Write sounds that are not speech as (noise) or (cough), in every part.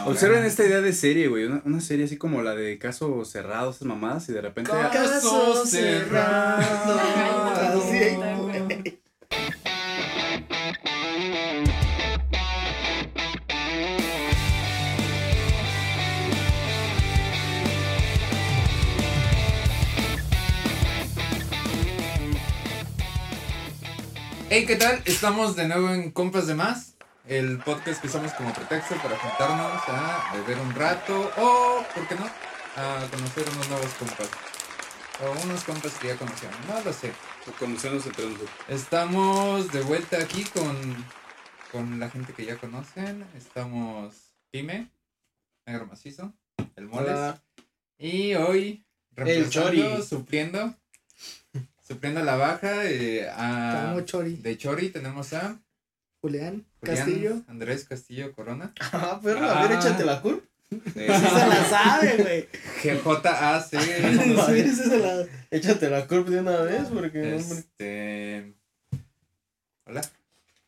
Observen esta idea de serie, güey. Una, una serie así como la de Caso Cerrado, esas mamadas, y de repente. Caso cerrado. Hey, ¿qué tal? Estamos de nuevo en Compas de Más, el podcast que usamos como pretexto para juntarnos a beber un rato o, ¿por qué no?, a conocer unos nuevos compas. O unos compas que ya conocíamos, no lo sé. Conocernos entre nosotros. Estamos de vuelta aquí con, con la gente que ya conocen. Estamos Pime, Negro Macizo, el Moles. Hola. Y hoy, El Chori. reemplazando, supliendo, supliendo la baja eh, a, Chori. de Chori tenemos a Julián Julián Castillo. Andrés Castillo Corona. Ah, perro, a ver, Ah. échate la cur. (laughs) Sí se la sabe, güey. GJAC. (laughs) Sí, sí se la Échate la curva de una vez, porque hombre. este. Hola.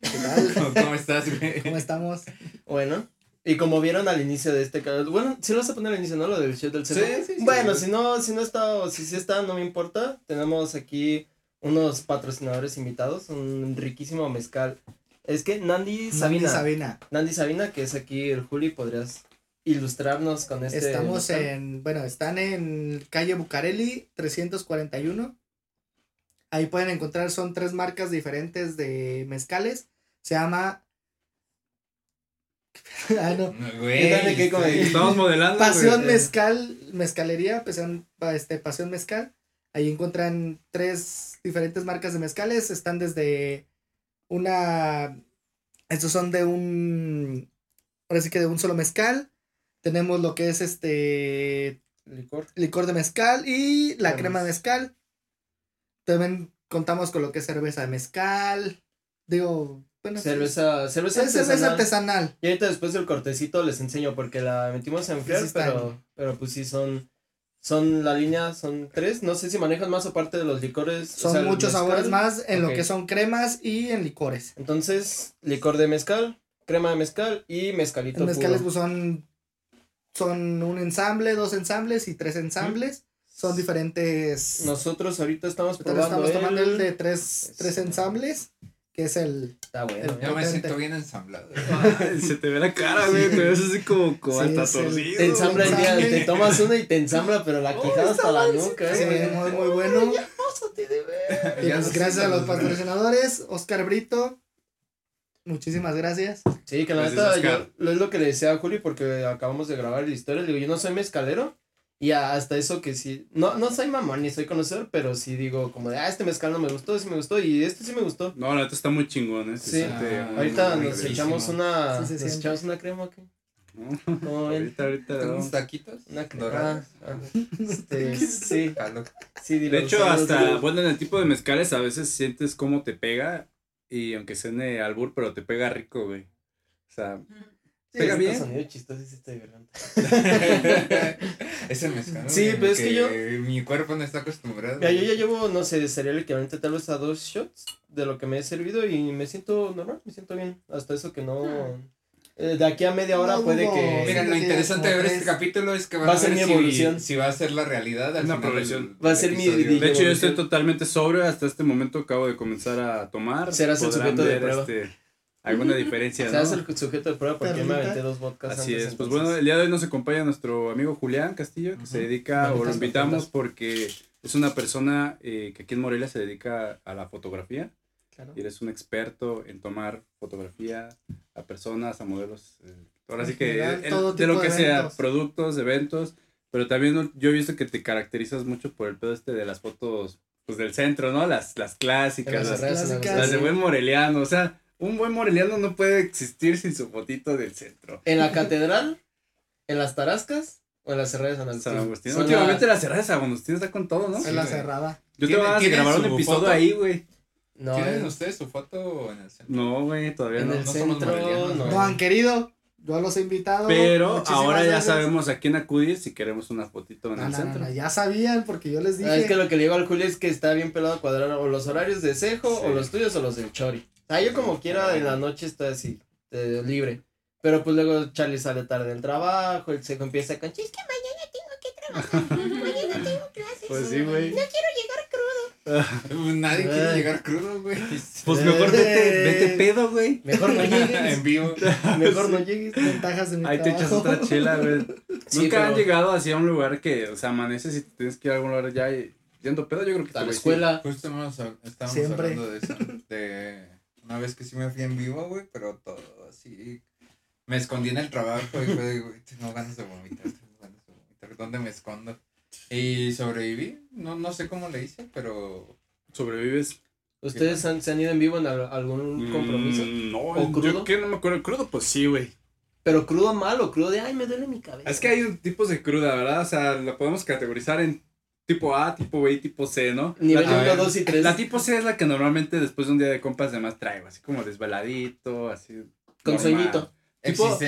¿Qué tal? (laughs) ¿Cómo estás, güey? ¿Cómo estamos? Bueno. Y como vieron al inicio de este canal, bueno, si lo vas a poner al inicio, ¿no? Lo del show del cerdo. Sí, sí, sí. Bueno, si no, si no está, o si sí está, no me importa. Tenemos aquí unos patrocinadores invitados, un riquísimo mezcal. Es que Nandi Sabina. Nandi Sabina. Nandi Sabina, que es aquí el Juli, podrías ilustrarnos con este. Estamos en, bueno, están en calle Bucareli 341. Ahí pueden encontrar, son tres marcas diferentes de mezcales. Se llama... (laughs) ah, no. Güey. Estamos modelando. Pasión güey. Mezcal, Mezcalería, Pasión, pa- este, Pasión Mezcal. Ahí encuentran tres diferentes marcas de mezcales. Están desde una. Estos son de un. Ahora sí que de un solo mezcal. Tenemos lo que es este. Licor. Licor de mezcal y la Cremas. crema de mezcal. También contamos con lo que es cerveza de mezcal. Digo, bueno. Cerveza, cerveza es cerveza artesanal. Y ahorita después del cortecito les enseño porque la metimos a enfriar, Sí, pero, pero pues sí son, son la línea, son tres, no sé si manejan más aparte de los licores. o Son sea, muchos sabores más en lo que son cremas y en licores. Entonces, licor de mezcal, crema de mezcal y mezcalito Los mezcales puro. pues, son, son un ensamble, dos ensambles y tres ensambles. Son diferentes. Nosotros ahorita estamos probando estamos tomando el... el de tres, tres ensambles, que es el... Está bueno. el- Ya me siento bien ensamblado. (laughs) Se te ve la cara, güey. Te ves así como, como Sí, hasta torcido. Te ensambla el día, te tomas una y te ensambla, pero la quijada hasta la nuca. Sí, ¿eh? muy, muy bueno. De. Y pues gracias a los patrocinadores, Oscar Brito. Muchísimas gracias. Sí, que la neta, yo, lo es lo que le decía a Juli porque acabamos de grabar la historia. Le digo, yo no soy mezcalero. Y hasta eso que sí, no, no soy mamón ni soy conocedor, pero sí digo como de, ah, este mezcal no me gustó, sí me gustó y este sí me gustó. No, la neta está muy chingón, ¿eh? Se Sí. siente Ah, muy, Ahorita muy nos echamos una, Sí se nos siente. echamos una crema, ¿qué? ¿no? Ahorita, ahorita. ¿Tengo ¿no? unos taquitos? Una crema. Dorados. Ah, ah, este, (laughs) sí, De hecho, hasta, bueno, en el tipo de mezcales a veces sientes cómo te pega. Y aunque suene albur, pero te pega rico, güey. O sea, pega bien. sonido chistoso está es el mezcal. Sí, pero es (laughs) que yo- Mi cuerpo no está acostumbrado. Mira, yo ya llevo, no sé, sería el equivalente tal vez a dos shots de lo que me he servido y me siento normal, me siento bien. Hasta eso que no... eh, de aquí a media hora No puede que... Mira, lo sí, interesante de como ver este tres. capítulo es que Va a ser mi evolución. Si, va a ser la realidad al Una final progresión. del- Va a ser mi episodio. DJ. De hecho, yo estoy totalmente sobrio. Hasta este momento acabo de comenzar a tomar. Serás el Podrán sujeto de ver, prueba. este, alguna diferencia, Se ¿no? hace el sujeto de prueba porque yo me aventé dos vodkas Así antes, es. Pues entonces- bueno, el día de hoy nos acompaña nuestro amigo Julián Castillo, que se Ujú. dedica, o lo invitamos contentas. porque es una persona eh, que aquí en Morelia se dedica a la fotografía. Claro. Y eres un experto en tomar fotografía a personas, a modelos. eh, ahora sí En que general, el- todo de lo que de sea, eventos. productos, eventos. Pero también yo he visto que te caracterizas mucho por el pedo este de las fotos pues del centro, ¿no? Las, las clásicas, las las, clásicas. las de buen moreliano. O sea, un buen moreliano no puede existir sin su fotito del centro. En la catedral, en las tarascas o en las cerradas de San San Agustín. Son Últimamente las- la cerrada de San Agustín está con todo, ¿no? Sí, en la güey. cerrada. Yo te ¿Tiene- voy a grabar un episodio foto? ahí, güey. No, ¿Tienen en, ustedes su foto en el centro? No, güey, todavía en no. el no centro, no. No han querido. Yo los he invitado. Pero ahora ya gracias. sabemos a quién acudir si queremos una fotito en No, el no, no, centro. no, ya sabían porque yo les dije. Ah, es que lo que le digo al Julio es que está bien pelado a cuadrar o los horarios de Cejo Sí. o los tuyos o los del Chori. O sea, yo como quiera en la noche estoy así, eh, libre. Pero pues luego Charlie sale tarde del trabajo, el seco empieza con, "Sí, es que mañana tengo que trabajar, mañana tengo clases. Pues sí, güey. No quiero llegar crudo. (laughs) Nadie quiere llegar crudo, güey. Pues mejor vete, vete pedo, güey. Mejor no (laughs) en llegues, vivo. mejor no llegues. Ventajas de mi Ahí te echas trabajo. otra chela, güey. (laughs) Sí, Nunca han llegado así a un lugar que, o sea, amaneces y te tienes que ir a algún lugar ya y- yendo pedo. Yo creo que A la escuela. Justo estábamos hablando de eso. De una vez que sí me fui en vivo, güey, pero todo así. Me escondí en el trabajo y fue de, güey, tengo ganas de vomitar, tengo ganas de vomitar. ¿Dónde me escondo? Y sobreviví. No, no sé cómo le hice, pero. Sobrevives. ¿Ustedes han- se han ido en vivo en al- algún compromiso? Mm, no, ¿O crudo? yo que no me acuerdo. Crudo, pues sí, güey. Pero crudo malo, crudo de, ay, me duele mi cabeza. Es que hay un tipos de cruda, ¿verdad? O sea, lo podemos categorizar en tipo A, tipo B y tipo C, ¿no? Nivel la, 1, 2 y 3. la tipo C es la que normalmente después de un día de compas de más traigo, así como desveladito, así. Con normal. sueñito. Tipo,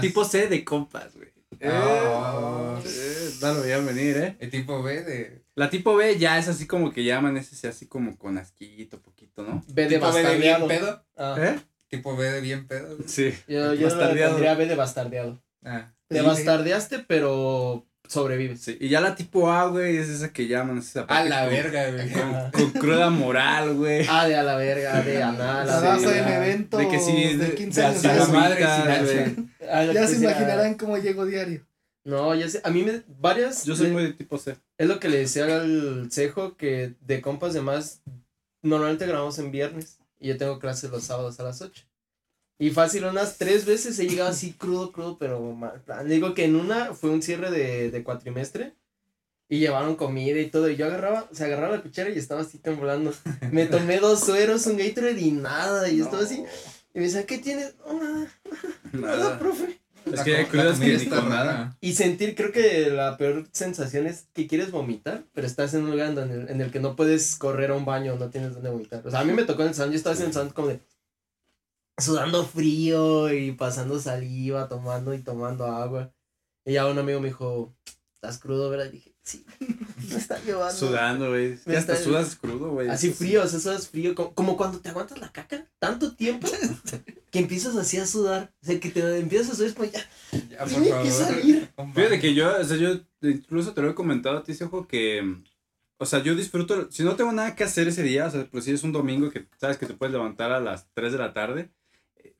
tipo, C de compas, güey. Eh, Ah. eh, no lo veían venir, ¿eh? El tipo B de. La tipo B ya es así como que ya amanece así como con asquito, poquito, ¿no? B de tipo B de bien bastardeado. pedo. Ah, ¿Eh? Tipo B de bien pedo. güey. Sí. Yo, yo le Bastardeado. pondría B de bastardeado. Ah. Te Sí. bastardeaste, pero sobrevives. Sí, y ya la tipo A, güey, es esa que llaman. Esa A la con- verga, güey. Ajá. Con cruda moral, güey. A de a la verga, A de anal, A Trabajo de... en de- eventos de que sí, de de- 15 de años. ya la madre güey. Ah, Ya se imaginarán cómo llego diario. No, ya sé, a mí me, varias, Yo soy le- muy de tipo C. es lo que le decía al cejo, que de compas de más, normalmente grabamos en viernes, y yo tengo clases los sábados a las 8. Y fácil, unas tres veces he llegado así crudo, crudo, pero mal. Digo que en una fue un cierre de, de cuatrimestre, y llevaron comida y todo, y yo agarraba, se agarraba la cuchara y estaba así temblando. Me tomé dos sueros, un Gatorade y nada, y estaba así, y me decían, ¿qué tienes? No, nada, nada, Nada. profe. Es La que comida que ni con nada. Y sentir, creo que la peor sensación es que quieres vomitar, pero estás en un lugar en el, en el que no puedes correr a un baño, no tienes dónde vomitar. O sea, a mí me tocó en el salón, yo estaba en el salón como de sudando frío y pasando saliva, tomando y tomando agua. Y ya un amigo me dijo, ¿estás crudo, verdad? Y dije, sí, (laughs) me está llevando. Sudando, güey. Me hasta está- sudas crudo, güey. Así frío, o sea, sudas frío, como, como cuando te aguantas la caca tanto tiempo (laughs) que empiezas así a sudar. O sea, que te empiezas a sudar, es como ya, Ya, por que favor. salir. Fíjate que yo, o sea, yo incluso te lo he comentado a ti, Sejo, que, o sea, yo disfruto, si no tengo nada que hacer ese día, o sea, pues si es un domingo que sabes que te puedes levantar a las 3 de la tarde,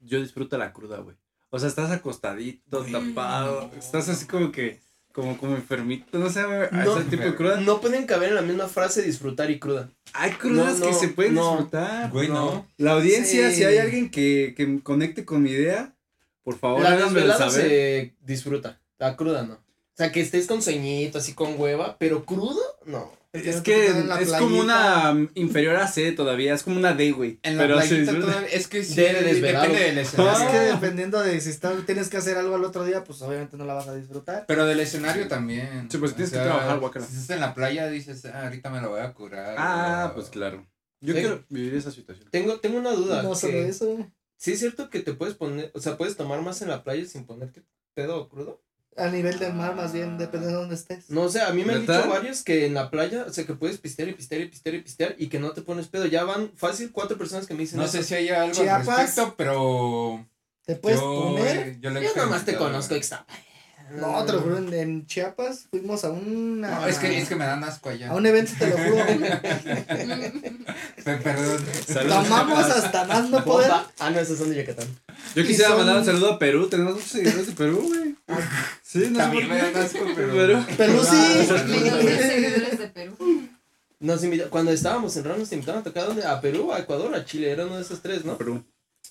yo disfruto la cruda, güey. O sea, estás acostadito, tapado, no. estás así como que, como, como enfermito, no sé, No, ese tipo de cruda. no pueden caber en la misma frase disfrutar y cruda. Hay crudas No, que no, se pueden no. disfrutar. Güey, no. La audiencia, Sí. si hay alguien que, que conecte con mi idea, por favor, la desvelada saber. se disfruta, la cruda no. O sea, que estés con sueñito, así con hueva, pero crudo, no. Es que es como una mm, inferior a C todavía, es como una D, güey. En la Pero playita disfruta. todavía- es que sí, depende del Es escenario. que dependiendo de si está- tienes que hacer algo al otro día, pues obviamente no la vas a disfrutar. Pero del escenario también. Sí, pues O tienes que trabajar, guácala. Si estás en la playa, dices, ah, ahorita me lo voy a curar. Ah, o- pues claro. Yo Sí. quiero vivir esa situación. Tengo, tengo una duda. No solo que- eso. Sí es cierto que te puedes poner, o sea, puedes tomar más en la playa sin ponerte pedo o crudo. A nivel del mar, más bien, depende de dónde estés. No sé, a mí me han dicho varios que en la playa, o sea, que puedes pistear y pistear y pistear y pistear y que no te pones pedo. Ya van fácil cuatro personas que me dicen No eso. sé si hay algo al Chiapas. respecto, pero. ¿Te puedes yo, poner? Yo, Yo nomás te conozco, extra. No, te lo juro, en, en Chiapas fuimos a una... No, es que, es que me dan asco allá. A un evento, te lo juro. (laughs) Pe- Perdón. Saludos. Tomamos hasta más no poder. Ah, no, esos son de Yucatán. Yo quisiera son- mandar un saludo a Perú. Tenemos muchos seguidores de Perú, güey. Sí, no También me dan asco, pero. (laughs) Pero- Pero sí. Seguidores de Perú. Nos invita- cuando estábamos en RAN nos invitaron a tocar ¿dónde? a Perú, a Ecuador, a Chile, era uno de esos tres, ¿no? Perú.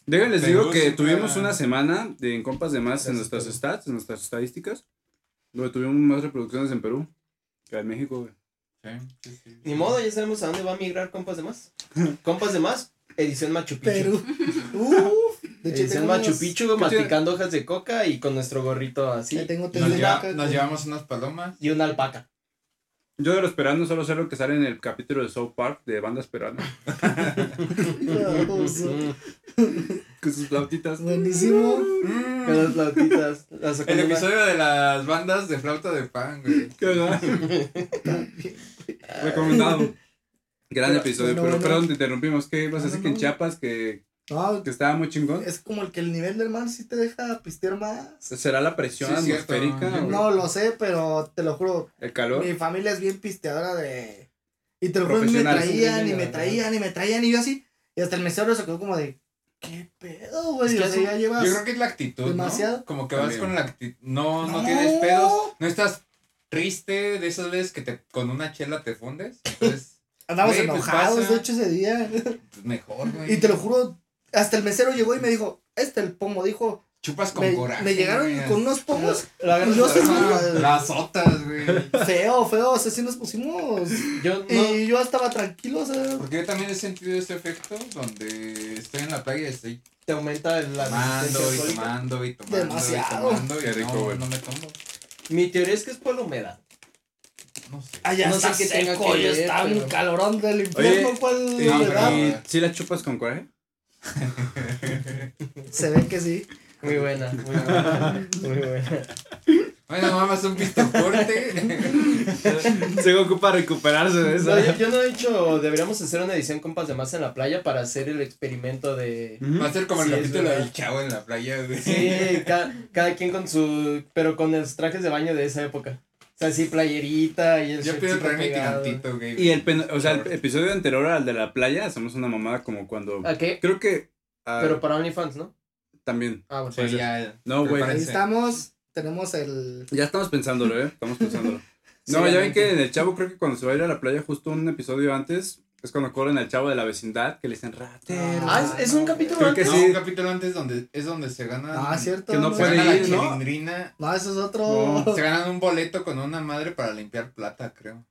Déjenles Perú digo que tuvimos una semana de en compas de más en nuestras Perú. stats, en nuestras estadísticas. Donde tuvimos más reproducciones en Perú que en México, güey. Sí, sí, sí. Ni modo, ya sabemos a dónde va a migrar Compas de Más. Compas de Más, edición Machu Picchu. Perú. (laughs) Uf. De hecho, Edición tengo Machu unos- Picchu, masticando hojas de coca y con nuestro gorrito así. Ya tengo Nos, tres lleva- vacas, nos llevamos unas palomas. Y una alpaca. Yo de lo esperando solo sé lo que sale en el capítulo de South Park de bandas peruanas. (laughs) Con sus flautitas. Buenísimo. Con las flautitas. Las El una- episodio de las bandas de flauta de pan, güey. (laughs) ¿Qué verdad? (laughs) Recomendado. Gran Pero, episodio, bueno, pero bueno. perdón, te interrumpimos. ¿Qué ibas a decir que en. Chiapas que No, Que estaba muy chingón. es como el que el nivel del mar sí te deja pistear más. ¿Será la presión Sí, atmosférica? No lo sé, pero te lo juro, ¿El calor? mi familia es bien pisteadora de... Y te lo juro, mí me traían y Sí, me traían y me traían y yo así. Y hasta el mesero se quedó como de, ¿qué pedo, güey? Es que. Yo creo que es la actitud, Demasiado. ¿no? Como que vas con la actitud, no, no, No. tienes pedos, no estás triste de esas veces que te con una chela te fundes, entonces (laughs) Andamos Güey, pues enojados, pasa. de hecho, ese día. pues mejor, güey. y te lo juro, hasta el mesero llegó y me dijo, este el pomo, dijo, chupas con me, coraje. me llegaron güey. con unos pomos La Y yo sí- Ajá, Las otras, güey. feo, feo, o sea, sí nos pusimos. yo no, Y yo estaba tranquilo, o sea, Porque yo también he sentido ese efecto donde estoy en la playa y estoy te aumenta la tomando y alcohólica. tomando y tomando Demasiado. y tomando y rico, no, güey. no me tomo. Mi teoría es que es por la humedad. No sé. allá No está sé qué tenga que ver, está un pero- calorón del infierno, Oye, ¿cuál ¿Y, No, pero- sí la chupas con coraje? (laughs) Se ve que sí. Muy buena, muy buena. Muy buena. Bueno, mamas un pistoporte. (laughs) Se ocupa recuperarse de eso. No, yo, yo no he dicho, deberíamos hacer una edición compas de más en la playa para hacer el experimento de... Va a ser como el Sí, es capítulo del chavo en la playa, güey. Sí, ca- cada quien con su... pero con los trajes de baño de esa época. O sea, sí, playerita y el Yo pido traer mi tirantito, güey. Y el, pen- o sea, el episodio anterior al de la playa, hacemos una mamada como cuando... ¿A qué? Creo que... ah, Pero para OnlyFans, ¿no? También. Ah, bueno. Sí, ya. No, güey. Ahí estamos, tenemos el... Ya estamos pensándolo, ¿eh? Estamos pensándolo. Sí, (laughs) No, ya ven que en el chavo creo que cuando se va a ir a la playa justo un episodio antes es cuando corren al chavo de la vecindad que le dicen ratero. Ah, ¿es, es un capítulo Creo que antes? No, sí. un capítulo antes donde es donde se ganan. Ah, cierto. que no Se puede gana la ir, ¿no? chilindrina. No, eso es otro. No. Se ganan un boleto con una madre para limpiar plata, creo.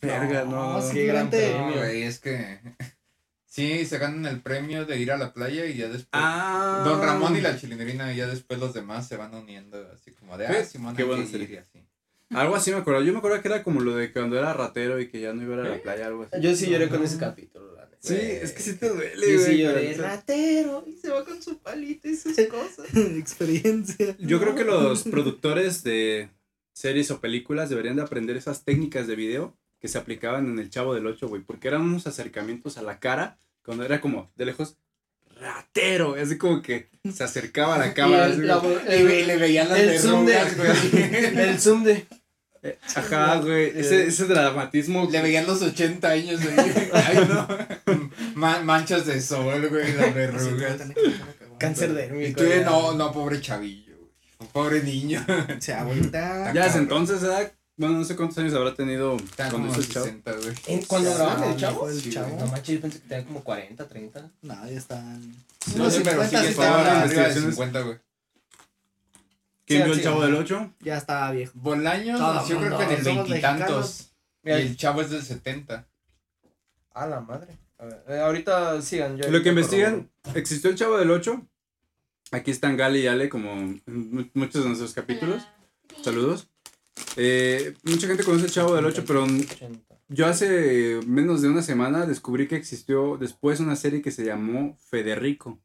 Verga, no. No, no. Qué gran premio. No, güey, es que. (laughs) Sí, se ganan el premio de ir a la playa y ya después. Ah. Don Ramón y la chilindrina y ya después los demás se van uniendo así como de, ah, Qué hay buena que serie. ir y así. Algo así me acuerdo. Yo me acuerdo que era como lo de cuando era ratero y que ya no iba a ir a la playa, algo así. Yo sí lloré con ese capítulo, la neta. Sí, es que sí te duele, Yo güey. sí lloré. Ratero, y se va con su palito y sus cosas. (laughs) Experiencia. Yo creo que los (laughs) productores de series o películas deberían de aprender esas técnicas de video que se aplicaban en el Chavo del 8, güey, porque eran unos acercamientos a la cara cuando era como de lejos ratero, así como que se acercaba a la cámara. Y así el, la- como- el- Y le veían las el zoom de- verrugas, güey. (laughs) el zoom de... Ajá, güey, ese, ese dramatismo. Le veían los 80 años, güey. (laughs) Ay, no. (laughs) Ma- manchas de sol, güey, las verrugas. Cáncer Y dérmico. tú, ya. no, no, pobre chavillo, güey. Pobre niño. Se agüita. Ya desde cabrón. entonces, ¿verdad? Bueno, no sé cuántos años habrá tenido cuando hizo el Chavo. 60, güey. ¿En- ¿Cuándo grababan el chavo? el chavo. No manches, yo pensé que tenía como 40, 30. No, ya están. No sé, pero 50 sí que estaba arriba de investigaciones. 50, güey. ¿Quién Sí, vio el Chavo del 8? Ya estaba viejo. Bolaños nació creo que en el veintitantos. Y el chavo es del 70. A la madre. A ver, eh, ahorita sigan. yo Lo que investigan, existió el Chavo del 8. Aquí están Gali y Ale como en mu- muchos de nuestros capítulos. Saludos. Eh, mucha gente conoce el Chavo del 8, pero n- 80. yo hace menos de una semana descubrí que existió después una serie que se llamó Federico.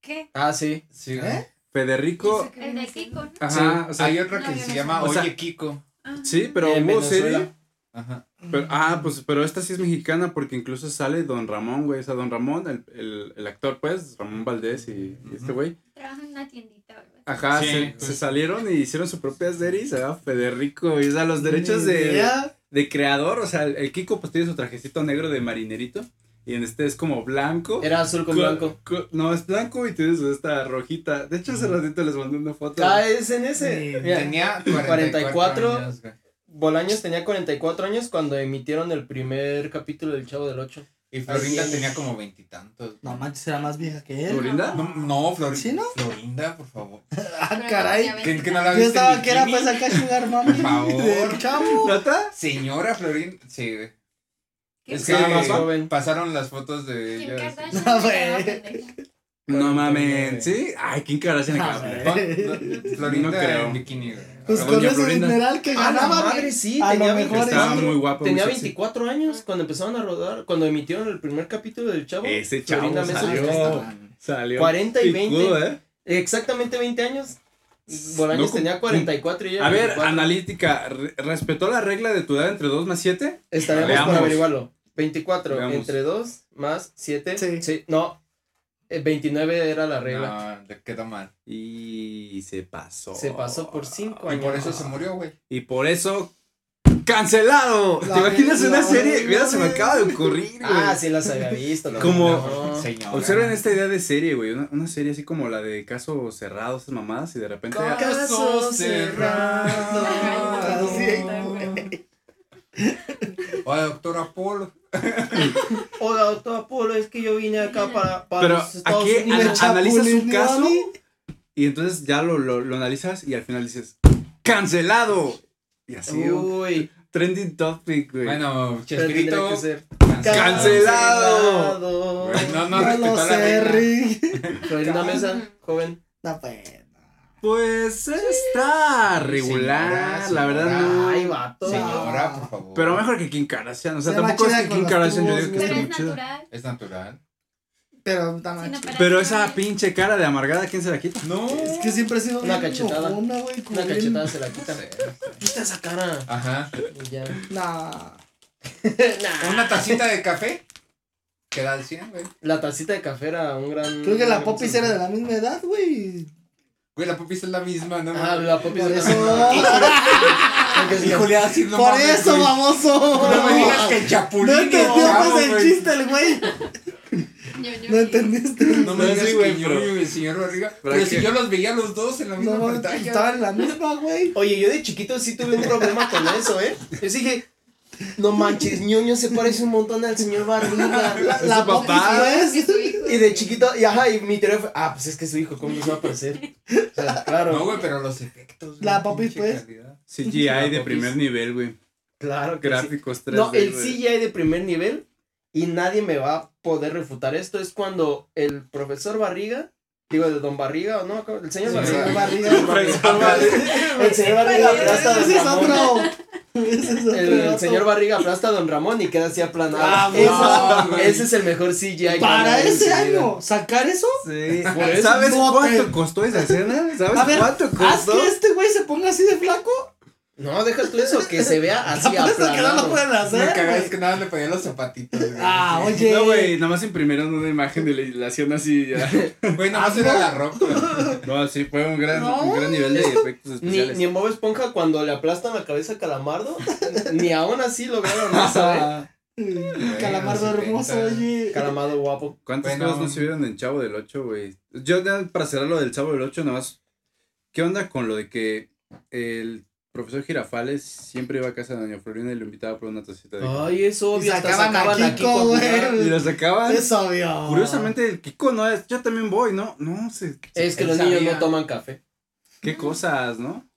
¿Qué? Ah, sí. Sí, ¿Eh? Federico. El de Kiko, ¿no? Ajá, o sea, Hay otra que se llama sé. O sea- Oye Kiko. Ah. sí, pero En hubo Venezuela. serie. Ajá. Pero, ah, pues, pero esta sí es mexicana porque incluso sale Don Ramón, güey. O sea, Don Ramón, el, el, el actor, pues, Ramón Valdés y, y este güey. Trabaja en una tiendita. Ajá, Sí, se, justo. se salieron y hicieron su propia serie y se llama Federico. Y o sea, los derechos de, de creador, o sea, el, Kiko pues tiene su trajecito negro de marinerito. Y en este es como blanco. Era azul con Co- blanco. co- no, es blanco y tiene su esta rojita. De hecho, hace ratito les mandé una foto. Ah, es en ese. Mira, Tenía 44 44 años. Bolaños tenía 44 años cuando emitieron el primer capítulo del Chavo del 8. Y Florinda Así tenía como veintitantos. No manches, era más vieja que él. ¿Florinda? No, no, Florinda. ¿Sí, no? Florinda, por favor. (laughs) Ah, caray. ¿Que, que no la Yo viste estaba que era pues acá Sugar Mami. Por favor. Del chavo. ¿Nata? Señora Florinda. Sí. Es que más joven. pasaron las fotos de Kim ella. Kardashian No, güey. No mames. 49. ¿Sí? Ay, ¿quién Kardashian Ah, acá? güey. (laughs) Florinda No creo. en bikini, güey. Pues Ah, con ese Florinda. dineral que A la ganaba. madre, sí, a tenía lo mejor 24. Estaba muy guapo. Tenía muy sexy. 24 años cuando empezaron a rodar, cuando emitieron el primer capítulo del Chavo. Ese chavo Florinda Mesa salió. Salió. 40 y 20. picudo, ¿eh? Exactamente 20 años. Bolaños No, tenía 44 y ella A ver, 24. analítica, re- ¿respetó la regla de tu edad entre 2 más 7? Estaremos Veamos. por averiguarlo. 24 Veamos. entre 2 más 7. Sí. Sí. No. El 29 era la regla. No, le quedó mal. Y se pasó. Se pasó por cinco Y años. por eso se murió, güey. Y por eso. ¡Cancelado! La ¿Te imaginas una la serie? Mira, se me acaba de ocurrir, güey. Ah, sí las había visto. Como- no. Observen esta idea de serie, güey. Una, una serie así como la de Caso Cerrado, esas mamadas, y de repente. Caso cerrado. (laughs) Oye, doctor Apolo. (laughs) Oiga, doctor Apolo, es que yo vine acá para, para Pero los Estados aquí Unidos. ana- analizas un caso y entonces ya lo, lo, lo analizas y al final dices: ¡Cancelado! Y así, Uy, trending topic, güey. Bueno, Chespirito. ¡Cancelado! Güey, No, no, No regla. Rick. (laughs) Florinda Mesa, joven. No, pues. Está regular, señora, la verdad no. Ay, vato. Señora, por favor. Pero mejor que Kim Kardashian, o sea, Se va tampoco es chida que con Kim los Kardashian yo tubos, digo que güey. esté Pero muy es chida. natural. Es natural. Pero está Sí, mal no, chido. Pero esa pinche cara de amargada, ¿quién se la quita? No. Es que siempre ha sido Una bien cachetada. enojona, güey, Una bien- cachetada se la quita. Quita esa cara. Ajá. Y ya. Nah. (laughs) Una tacita de café. Queda al 100, güey. La tacita de café era un gran. Creo que la popis era de la misma edad, güey. Güey, la popis es la misma, ¿no? Ah, la popis es que- Híjole, así no Por mames, eso, güey. baboso. No me digas que el No chapulín el entendió pues el güey. chiste el güey. No entendiste. No me No, digas que yo pero- y el señor Barriga. pero si yo los veía los dos en la misma No, pantalla. estaban en la misma, güey. Oye, yo de chiquito sí tuve un problema con eso, ¿eh? Yo dije, no manches, ñoño se parece un montón al señor Barriga. (laughs) La, su la papá. Es su hijo. Y de chiquito, y ajá, y mi teoría fue, ah, pues es que es su hijo, ¿cómo nos va a parecer? O sea, claro. No, güey, pero los efectos. La güey, pinche pues. CGI La de popis. primer nivel, güey. Claro que sí. Gráficos 3D. No, el güey. CGI de primer nivel, y nadie me va a poder refutar esto, es cuando el profesor Barriga, digo, de Don Barriga, o no, el señor Sí, Barriga. (laughs) Barriga. El señor Barriga aplasta a Don Ese es Ramón. otro. (laughs) Ese es otro. El señor Barriga aplasta a Don Ramón y queda así aplanado. Ah, no, ese es el mejor CGI. que Para en ese año, sacar eso. Sí. ¿Sabes cuánto costó esa escena? ¿Sabes A ver, cuánto haz costó? que este güey se ponga así de flaco. No, deja tú eso, que se vea (laughs) así Apuesto que no lo aplanado. pueden Me hacer. güey. que nada le ponía los zapatitos. güey. Ah, oye. No, güey, nada más imprimieron una imagen de la hacían así. Ya. (laughs) Güey, nada más era la ropa. güey. No, sí, fue un gran, No. un gran nivel de efectos Ni, especiales. ni en Bob Esponja cuando le aplastan la cabeza a Calamardo, ni aún así lograron (laughs) eso, ¿eh? Calamardo hermoso, 70. oye. Calamardo guapo. ¿Cuántas Bueno. cosas no se vieron en Chavo del 8, güey? Yo, ya, para cerrar lo del Chavo del 8, nada más. ¿Qué onda con lo de que el profesor Girafales siempre iba a casa de Doña Florina y lo invitaba por una tacita de café? Ay, eso Y obvio, hasta sacaban a sacaban a Kiko, güey. Y lo sacaban. Es obvio. Curiosamente, el Kiko no es. Yo también voy, ¿no? No sé. Es que los niños no toman café. Qué cosas, ¿no?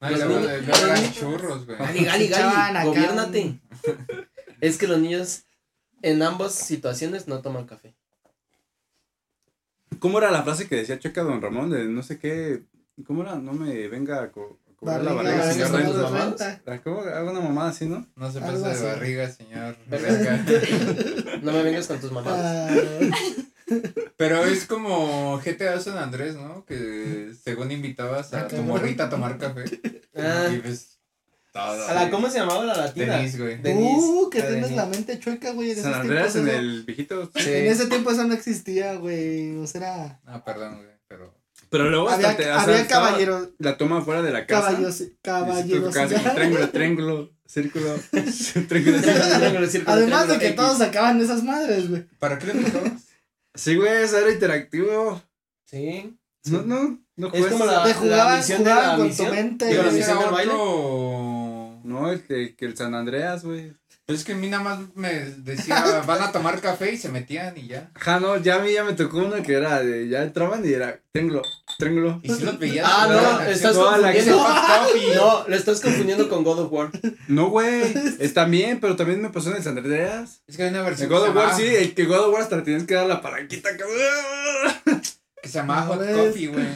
No, y Los niños- churros, güey. Gali, gali, gali, acá gobiérnate. (laughs) Es que los niños en ambas situaciones no toman café. ¿Cómo era la frase que decía Checa Don Ramón? De no sé qué. ¿Cómo era? No me venga a, co- la Barriga, barriga, señor Reyes. mamá. renta. Ah, ¿Cómo? Hago una mamada así, ¿no? No se pase de así. barriga, señor. No me vengas con tus mamás. Ah, (laughs) Pero es como GTA San Andrés, ¿no? Que según invitabas a tu morrita a tomar café. Ah. Y ves todo. A la, ¿Cómo se llamaba la latina? Denise, güey. Denise. Uh, que tienes Denise. la mente chueca, güey. En San Andreas en eso- el viejito. Sí. En ese tiempo eso no existía, güey. O sea, era- Ah, perdón, güey. Pero. Pero luego hasta había, te- o sea, había caballeros. La toma fuera de la casa. Caballos, caballeros. (laughs) triángulo, triángulo, círculo, triángulo, (laughs) (laughs) Triángulo, triángulo, círculo, Además de que X. todos sacaban esas madres, güey. ¿Para qué le tocabas? Sí, güey, eso era interactivo. Sí. No, no, no Es como la- Te jugaban, misión de jugaban la con misión. tu mente. Digo, la misión era del baile. No, el que, que el San Andreas, güey. Pues es que a mí nada más me decía, (laughs) van a tomar café y se metían y ya. Ja, no, ya a mí ya me tocó uno que era de, ya entraban y era triángulo, triángulo. Y si los veías. Ah, no, estás. No, confundiendo. (laughs) No, lo estás confundiendo con God of War. No, güey, (laughs) está bien, pero también me pasó en el San Andreas. Es que hay una En versión God que, of War llama, sí, el que God of War hasta le tienes que dar la palanquita. cabrón. que se llama A Hot. Coffee, güey.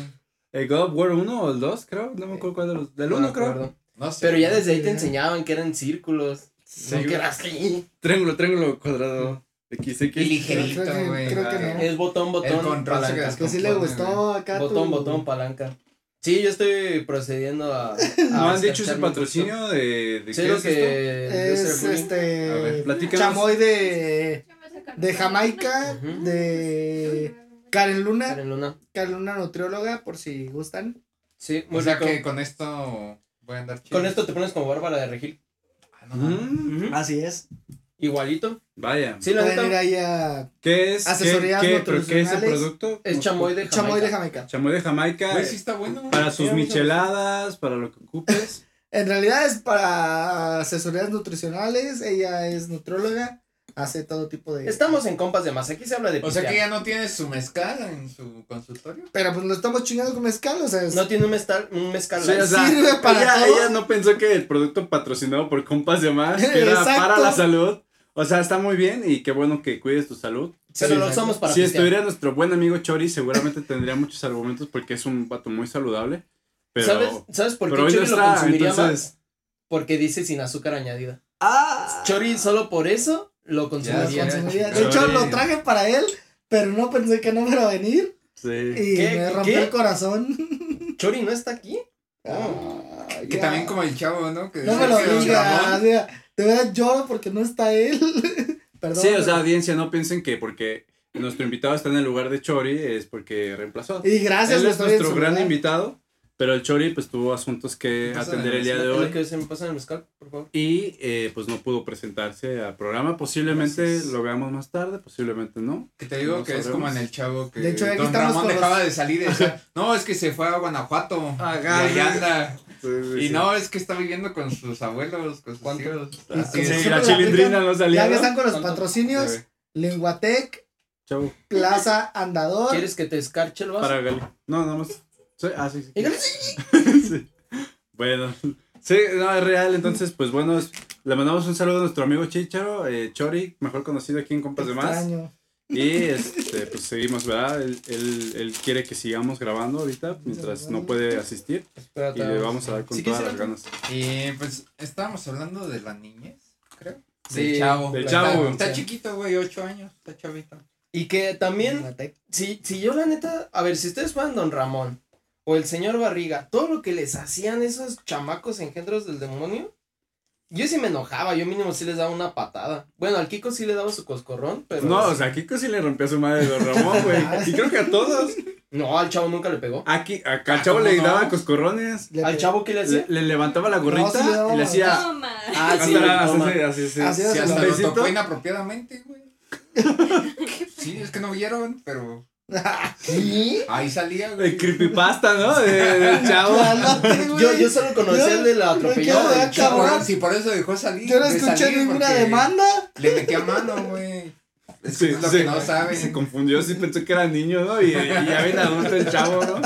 El God of War 1 o el 2, creo, no me acuerdo cuál de los. Del No 1, me creo. No sé. Pero ya desde ahí te enseñaban que eran círculos. Sí, no que güey. era así. Triángulo, triángulo, cuadrado. XX. Y ligerito, güey. creo que no. Es botón, El botón, control se palanca. Que sí le gustó acá. Botón, tu- botón, palanca. Sí, yo estoy procediendo a. a ¿No han dicho un patrocinio de, de. Sí, qué lo es que. esto? Es bullying. A ver, este. Chamoy de. De Jamaica, de Karen Luna, Karen Luna. Karen Luna nutrióloga, por si gustan. Sí, muy O sea rico. que con esto voy a andar chido. Con esto te pones como Bárbara de Regil. Mm. Así es. Igualito. Vaya. Sí, la Pueden ir neta. ahí a ¿Qué es? Asesorías ¿Qué, qué, pero qué es el nutricionales. producto? Es chamoy de Jamaica. Chamoy de Jamaica. Chamoy de Jamaica. Güey, sí está bueno. Para sus Sí, a micheladas, para lo que ocupes. (laughs) En realidad es para asesorías nutricionales. Ella es nutrióloga. Hace todo tipo de. Estamos en compas de más. Aquí se habla de O sea que ya no tiene su mezcal en su consultorio. Pero pues lo estamos chingando con mezcal, o sea. es- No tiene un mezcal, un mezcal Sí, o sea, Sirve para ella, todo. ella no pensó que el producto patrocinado por compas de más que era Exacto. para la salud. O sea, está muy bien y qué bueno que cuides tu salud. Pero Sí, lo exacto. usamos para si pistear. estuviera nuestro buen amigo Chori, seguramente tendría muchos argumentos porque es un pato muy saludable. Pero, ¿Sabes, ¿Sabes por qué pero hoy no Chori lo consumiría entonces- más? Porque dice sin azúcar añadida. ¡Ah! Chori solo por eso lo consumiría. De hecho, lo traje para él, pero no pensé que no me iba a venir. Sí. Y ¿Qué? me rompió ¿Qué? el corazón. (laughs) Chori no está aquí. Ah, Que ya. también como el chavo, ¿no? Que No me lo que digas. Mira, De verdad lloro porque no está él. (laughs) Perdón. Sí, o sea, audiencia, no piensen que porque nuestro invitado está en el lugar de Chori es porque reemplazó. Y gracias Él es nuestro gran lugar. invitado, pero el Chori pues tuvo asuntos que atender en el día de hoy que se me pasa en el mezcal, por favor. y eh, pues no pudo presentarse al programa. Posiblemente Gracias. lo veamos más tarde, posiblemente no. Que te digo No que es como en el chavo que De hecho, aquí Don Ramón con dejaba de salir y (laughs) decía, no, es que se fue a Guanajuato Ajá, y sí. ahí anda. Sí, Y no, es que está viviendo con sus abuelos, con sus ¿Cuánto? tíos. Y Así sí, la chilindrina no Ya salía. que ¿no? están con los ¿Cuánto? patrocinios. Sí. Linguatec, Plaza Andador. ¿Quieres que te escarche el vaso? para Gali. No, nada más. Sí, ah, sí, (laughs) sí. Bueno, sí, no, es real. Entonces, pues bueno, es- le mandamos un saludo a nuestro amigo Chicharo, eh, Chori, mejor conocido aquí en Compas de Más. Extraño. Y este, pues seguimos, ¿verdad? Él, él, él quiere que sigamos grabando ahorita mientras no puede asistir. Espérate, Y le vamos a dar con ¿Sí todas las ganas. Y pues estábamos hablando de la niñez, creo. Sí, del chavo. del Está- chavo. Está, Sí. chiquito, güey, ocho años, está chavito. Y que también, si, si yo la neta, a ver, si ustedes fueran Don Ramón o el señor Barriga, todo lo que les hacían esos chamacos engendros del demonio, yo sí me enojaba, yo mínimo sí les daba una patada. Bueno, al Kiko sí le daba su coscorrón, pero... No, o sea, a Kiko sí le rompió a su madre Don Ramón, güey. (laughs) Y creo que a todos. No, al chavo nunca le pegó. Aquí, acá al Ah, chavo ¿cómo le no? daba coscorrones. Le ¿Al chavo qué le hacía? Le, le levantaba la gorrita No, sí le daba y le hacía. Toma. Ah, sí, toma. así, así, así, Así es, hasta lo tocó inapropiadamente, güey. (laughs) Sí, es que no vieron, pero ¿Sí? ahí salía, güey. El creepypasta, ¿no? De- del chavo. Yo, yo solo conocía el de la atropellada. chavo. por, eso dejó salir. Yo no escuché ninguna demanda. Le metía mano, güey. Es, Sí, es lo sí. que no saben. Se confundió, sí pensó que era niño, ¿no? Y, y ya ven adulto el chavo, ¿no?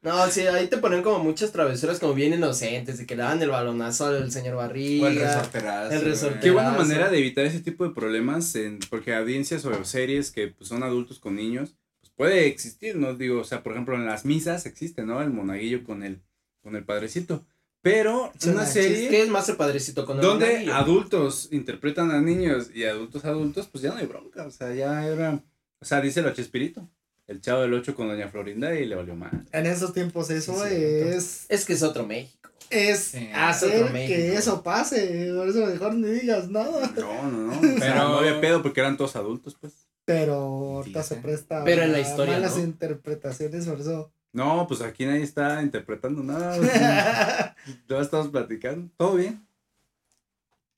No, sí, ahí te ponen como muchas travesuras como bien inocentes, de que le dan el balonazo al señor Barriga. O el resorterazo. El resorterazo. Qué buena manera de evitar ese tipo de problemas, en, porque audiencias o series que pues, son adultos con niños, pues puede existir, ¿no? Digo, o sea, por ejemplo, en las misas existe, ¿no? El monaguillo con el, con el padrecito. Pero Sí, una serie ¿Qué es más el padrecito con el donde monaguillo? adultos interpretan a niños y adultos adultos, pues ya no hay bronca, o sea, ya era, o sea, dice el Chespirito, el chavo del 8 con doña Florinda y le valió mal. En esos tiempos eso Sí, es, Es que es otro México. es Sí, hacer otro México. que eso pase. Por eso mejor ni digas nada. No, no, no, (laughs) o sea, Pero- no había pedo porque eran todos adultos, pues. Pero ahorita se presta Pero en la a historia, malas ¿no? interpretaciones, por eso. No, pues aquí nadie está interpretando nada. (laughs) Ya estamos platicando. ¿Todo bien?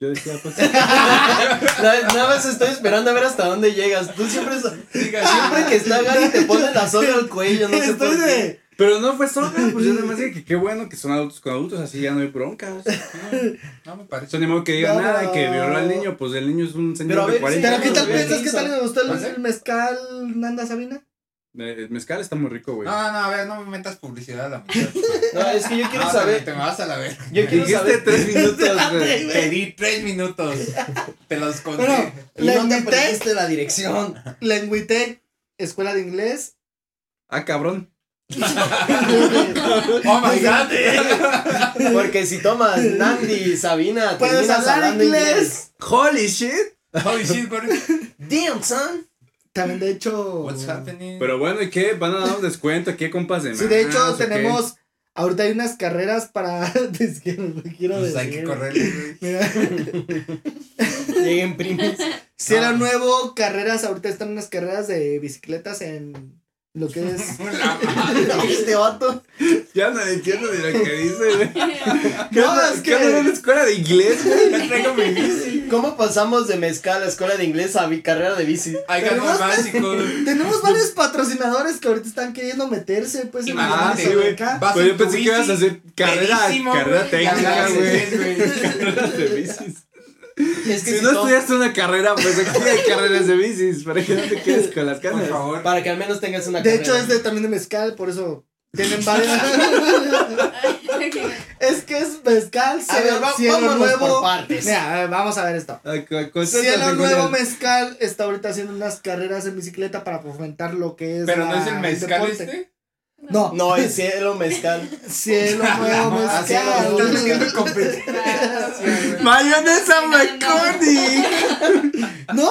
Yo decía, pues. (laughs) Nada, nada más estoy esperando a ver hasta dónde llegas. Tú siempre, Diga, siempre que está Gary te pone la soga al cuello, no sé por qué. Pero no fue sola, pues yo además dije que qué bueno que son adultos con adultos, así ya no hay broncas. (laughs) No me parece. Eso ni modo que digan No. nada, que violó al niño, pues el niño es un señor Pero a de ver, 40 Pero ¿qué tal piensas que tal le gustó el mezcal Nanda Sabina? Eh, El mezcal está muy rico, güey. No, no, a ver, no me metas publicidad a la mitad. (laughs) No, es que yo quiero No, saber. Te me vas a la ver. Yo quiero Dijiste saber. tres (laughs) minutos, güey. Te di tres minutos. Te los conté. Bueno, Y Le no te aprendiste la dirección. Lenguitec, escuela de inglés. Ah, cabrón. oh my god. Porque si tomas Nandi, Sabina, Puedes hablar hablando inglés. Holy shit. Holy shit. Damn, son. También, de hecho. What's happening? Pero bueno, ¿y qué? ¿Van a dar un descuento aquí, compas de Sí, de hecho, qué? tenemos Ahorita hay unas carreras para. (laughs) es que no lo quiero Pues hay decir. que correr, (laughs) Lleguen primis. cielo Ah. nuevo, carreras. Ahorita están unas carreras de bicicletas en lo que es. (laughs) Este vato. Ya no entiendo ni lo que dice, güey. ¿Qué No, es ¿Qué que- en una escuela de inglés, güey? Ya traigo mi bici. ¿Cómo pasamos de mezcal a escuela de inglés a mi carrera de bici? Hay ganas Tenemos- básico. Tenemos varios patrocinadores que ahorita están queriendo meterse, pues, en Imagínate, la sí, güey. Pues en yo pensé que ibas a hacer carrera, pedísimo, carrera técnica, güey. (laughs) Carreras de bicis. Es que Si si no to- estudiaste una carrera, pues aquí hay carreras de bicis. Para que no te quedes con las Por canas. favor. Para que al menos tengas una De carrera. hecho, es de, también de mezcal, por eso tienen varias. (laughs) es que es mezcal, ver, cielo, va- cielo vámonos nuevo. por partes. Mira, a ver, vamos a ver esto. Cielo Nuevo. Mezcal está ahorita haciendo unas carreras en bicicleta para fomentar lo que es. Pero no es el mezcal deporte. este. No, No, es cielo mezcal. (laughs) Cielo Nuevo Ah, sí, Mezcal. Están haciendo competencia. (laughs) Mayonesa No, no, no. McCormick. No,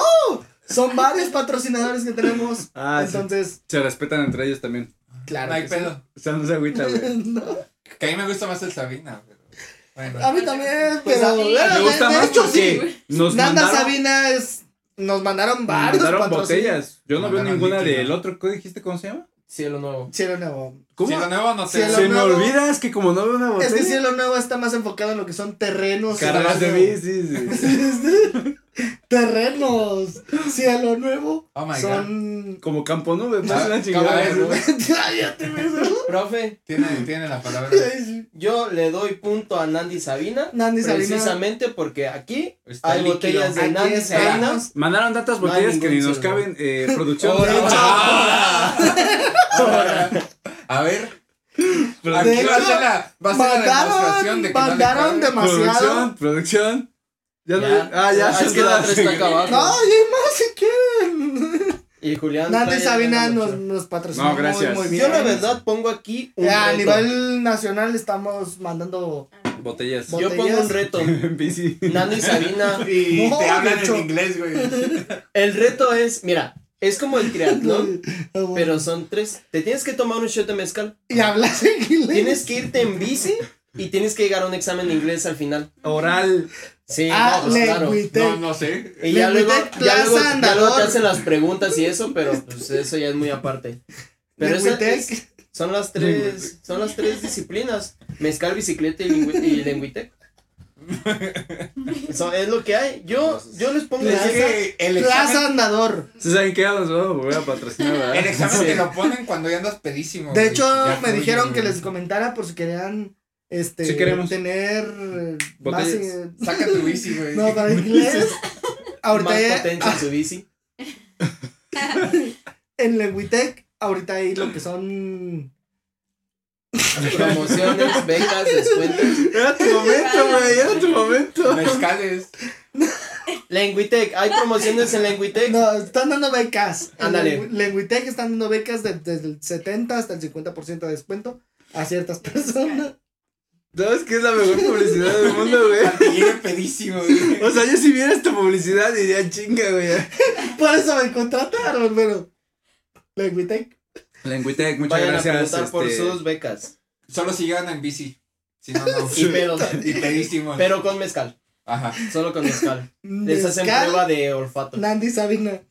son varios patrocinadores que tenemos. Ah, sí. Entonces, Se respetan entre ellos también. Claro. No hay sí. pedo. O sea, no se agüita, güey. (laughs) No, Que a mí me gusta más el Sabina, pero. Bueno. a mí también, Pues, pero. a mí Me de- gusta de más hecho, sí. nos Nanda mandaron, Sabina es. Nos mandaron varios mandaron patrocinios. botellas. Yo no veo Mandaron ninguna del otro. ¿Qué dijiste? ¿Cómo se llama? Cielo nuevo. Cielo Nuevo. ¿Cómo? Si lo nuevo no. Cielo Se me olvida, es que como no veo una botella. Es que Cielo Nuevo está más enfocado en lo que son terrenos. Carreras de Cielo bicis. güey. (laughs) Terrenos. Cielo Nuevo. Oh my god. son. Como campo nube, pues Ah, una chingada. ¿no? Profe, Tiene, tiene la palabra. (laughs) yo le doy punto a Nandi Sabina. Nandi Sabina. Precisamente porque aquí Está hay líquido. botellas de Aquí Nandi. Sabina. Mandaron tantas No botellas que ni nos caben. Eh, producción. Oh, hecho, Ahora, a ver. Aquí De va a ser la, va a ser la demostración de que no mandaron cabe. demasiado. Producción, producción. Ya, no. Ya. Ah, ya. Ah, es que la otra está acá abajo. No, y hay más si quieren. (laughs) Y Julián. Nandi trae Sabina nos, nos patrocinó No, gracias. muy, muy bien. Yo la verdad pongo aquí un a reto. nivel nacional estamos mandando Botellas. Bo- Yo pongo un reto. (laughs) En bici. Nandi Sabina. (laughs) Y No, te hablan hecho. en inglés, güey. El reto es, mira, es como el triatlón, Ah, bueno. pero son tres. Te tienes que tomar un shot de mezcal. y hablas en inglés. Tienes que irte en bici y tienes que llegar a un examen de inglés al final. Oral. Sí, Ah, no, pues, claro. No, no sé. Y ya luego, ya, luego, plaza, ya luego te andador. hacen las preguntas y eso, pero pues eso ya es muy aparte. Pero esa Lengüitec. es- son las tres, son las tres disciplinas. Mezcal, bicicleta y, y lengüitec. (laughs) Eso es lo que hay. Yo, yo les pongo Plaza. Que el Plaza examen, andador. ¿Sí saben qué? Los vamos a patrocinar, ¿verdad? el examen Sí. te lo ponen cuando ya andas pedísimo. De güey. hecho, Ya me dijeron que les comentara por si querían este Sí queremos. tener más eh, Saca tu bici, (laughs) güey. no para (laughs) inglés. Ahorita más potencia en (laughs) su bici. en Lengüitec, ahorita hay lo que son Promociones, becas, descuentos. Era tu momento, güey. Era tu momento. Mezcales. Lengüitec, hay promociones en Lengüitec. no, están dando becas. Ándale. Lengüitec están dando becas de- desde el 70 hasta el 50% de descuento a ciertas personas. ¿Sabes qué es la mejor publicidad del mundo, güey? (laughs) Pedísimo, güey. O sea, yo si viera esta publicidad diría chinga, güey. (laughs) Por eso me contrataron, pero Lengüitec. Lengüitec, muchas Vayan a gracias. preguntar por este, sus becas. Solo si llegan en bici. Si no, no. (laughs) Y pedos. Y pedísimo. Pero con mezcal. Ajá. Solo con mezcal. Les hacen Mezcal, prueba de olfato. Nandi Sabina.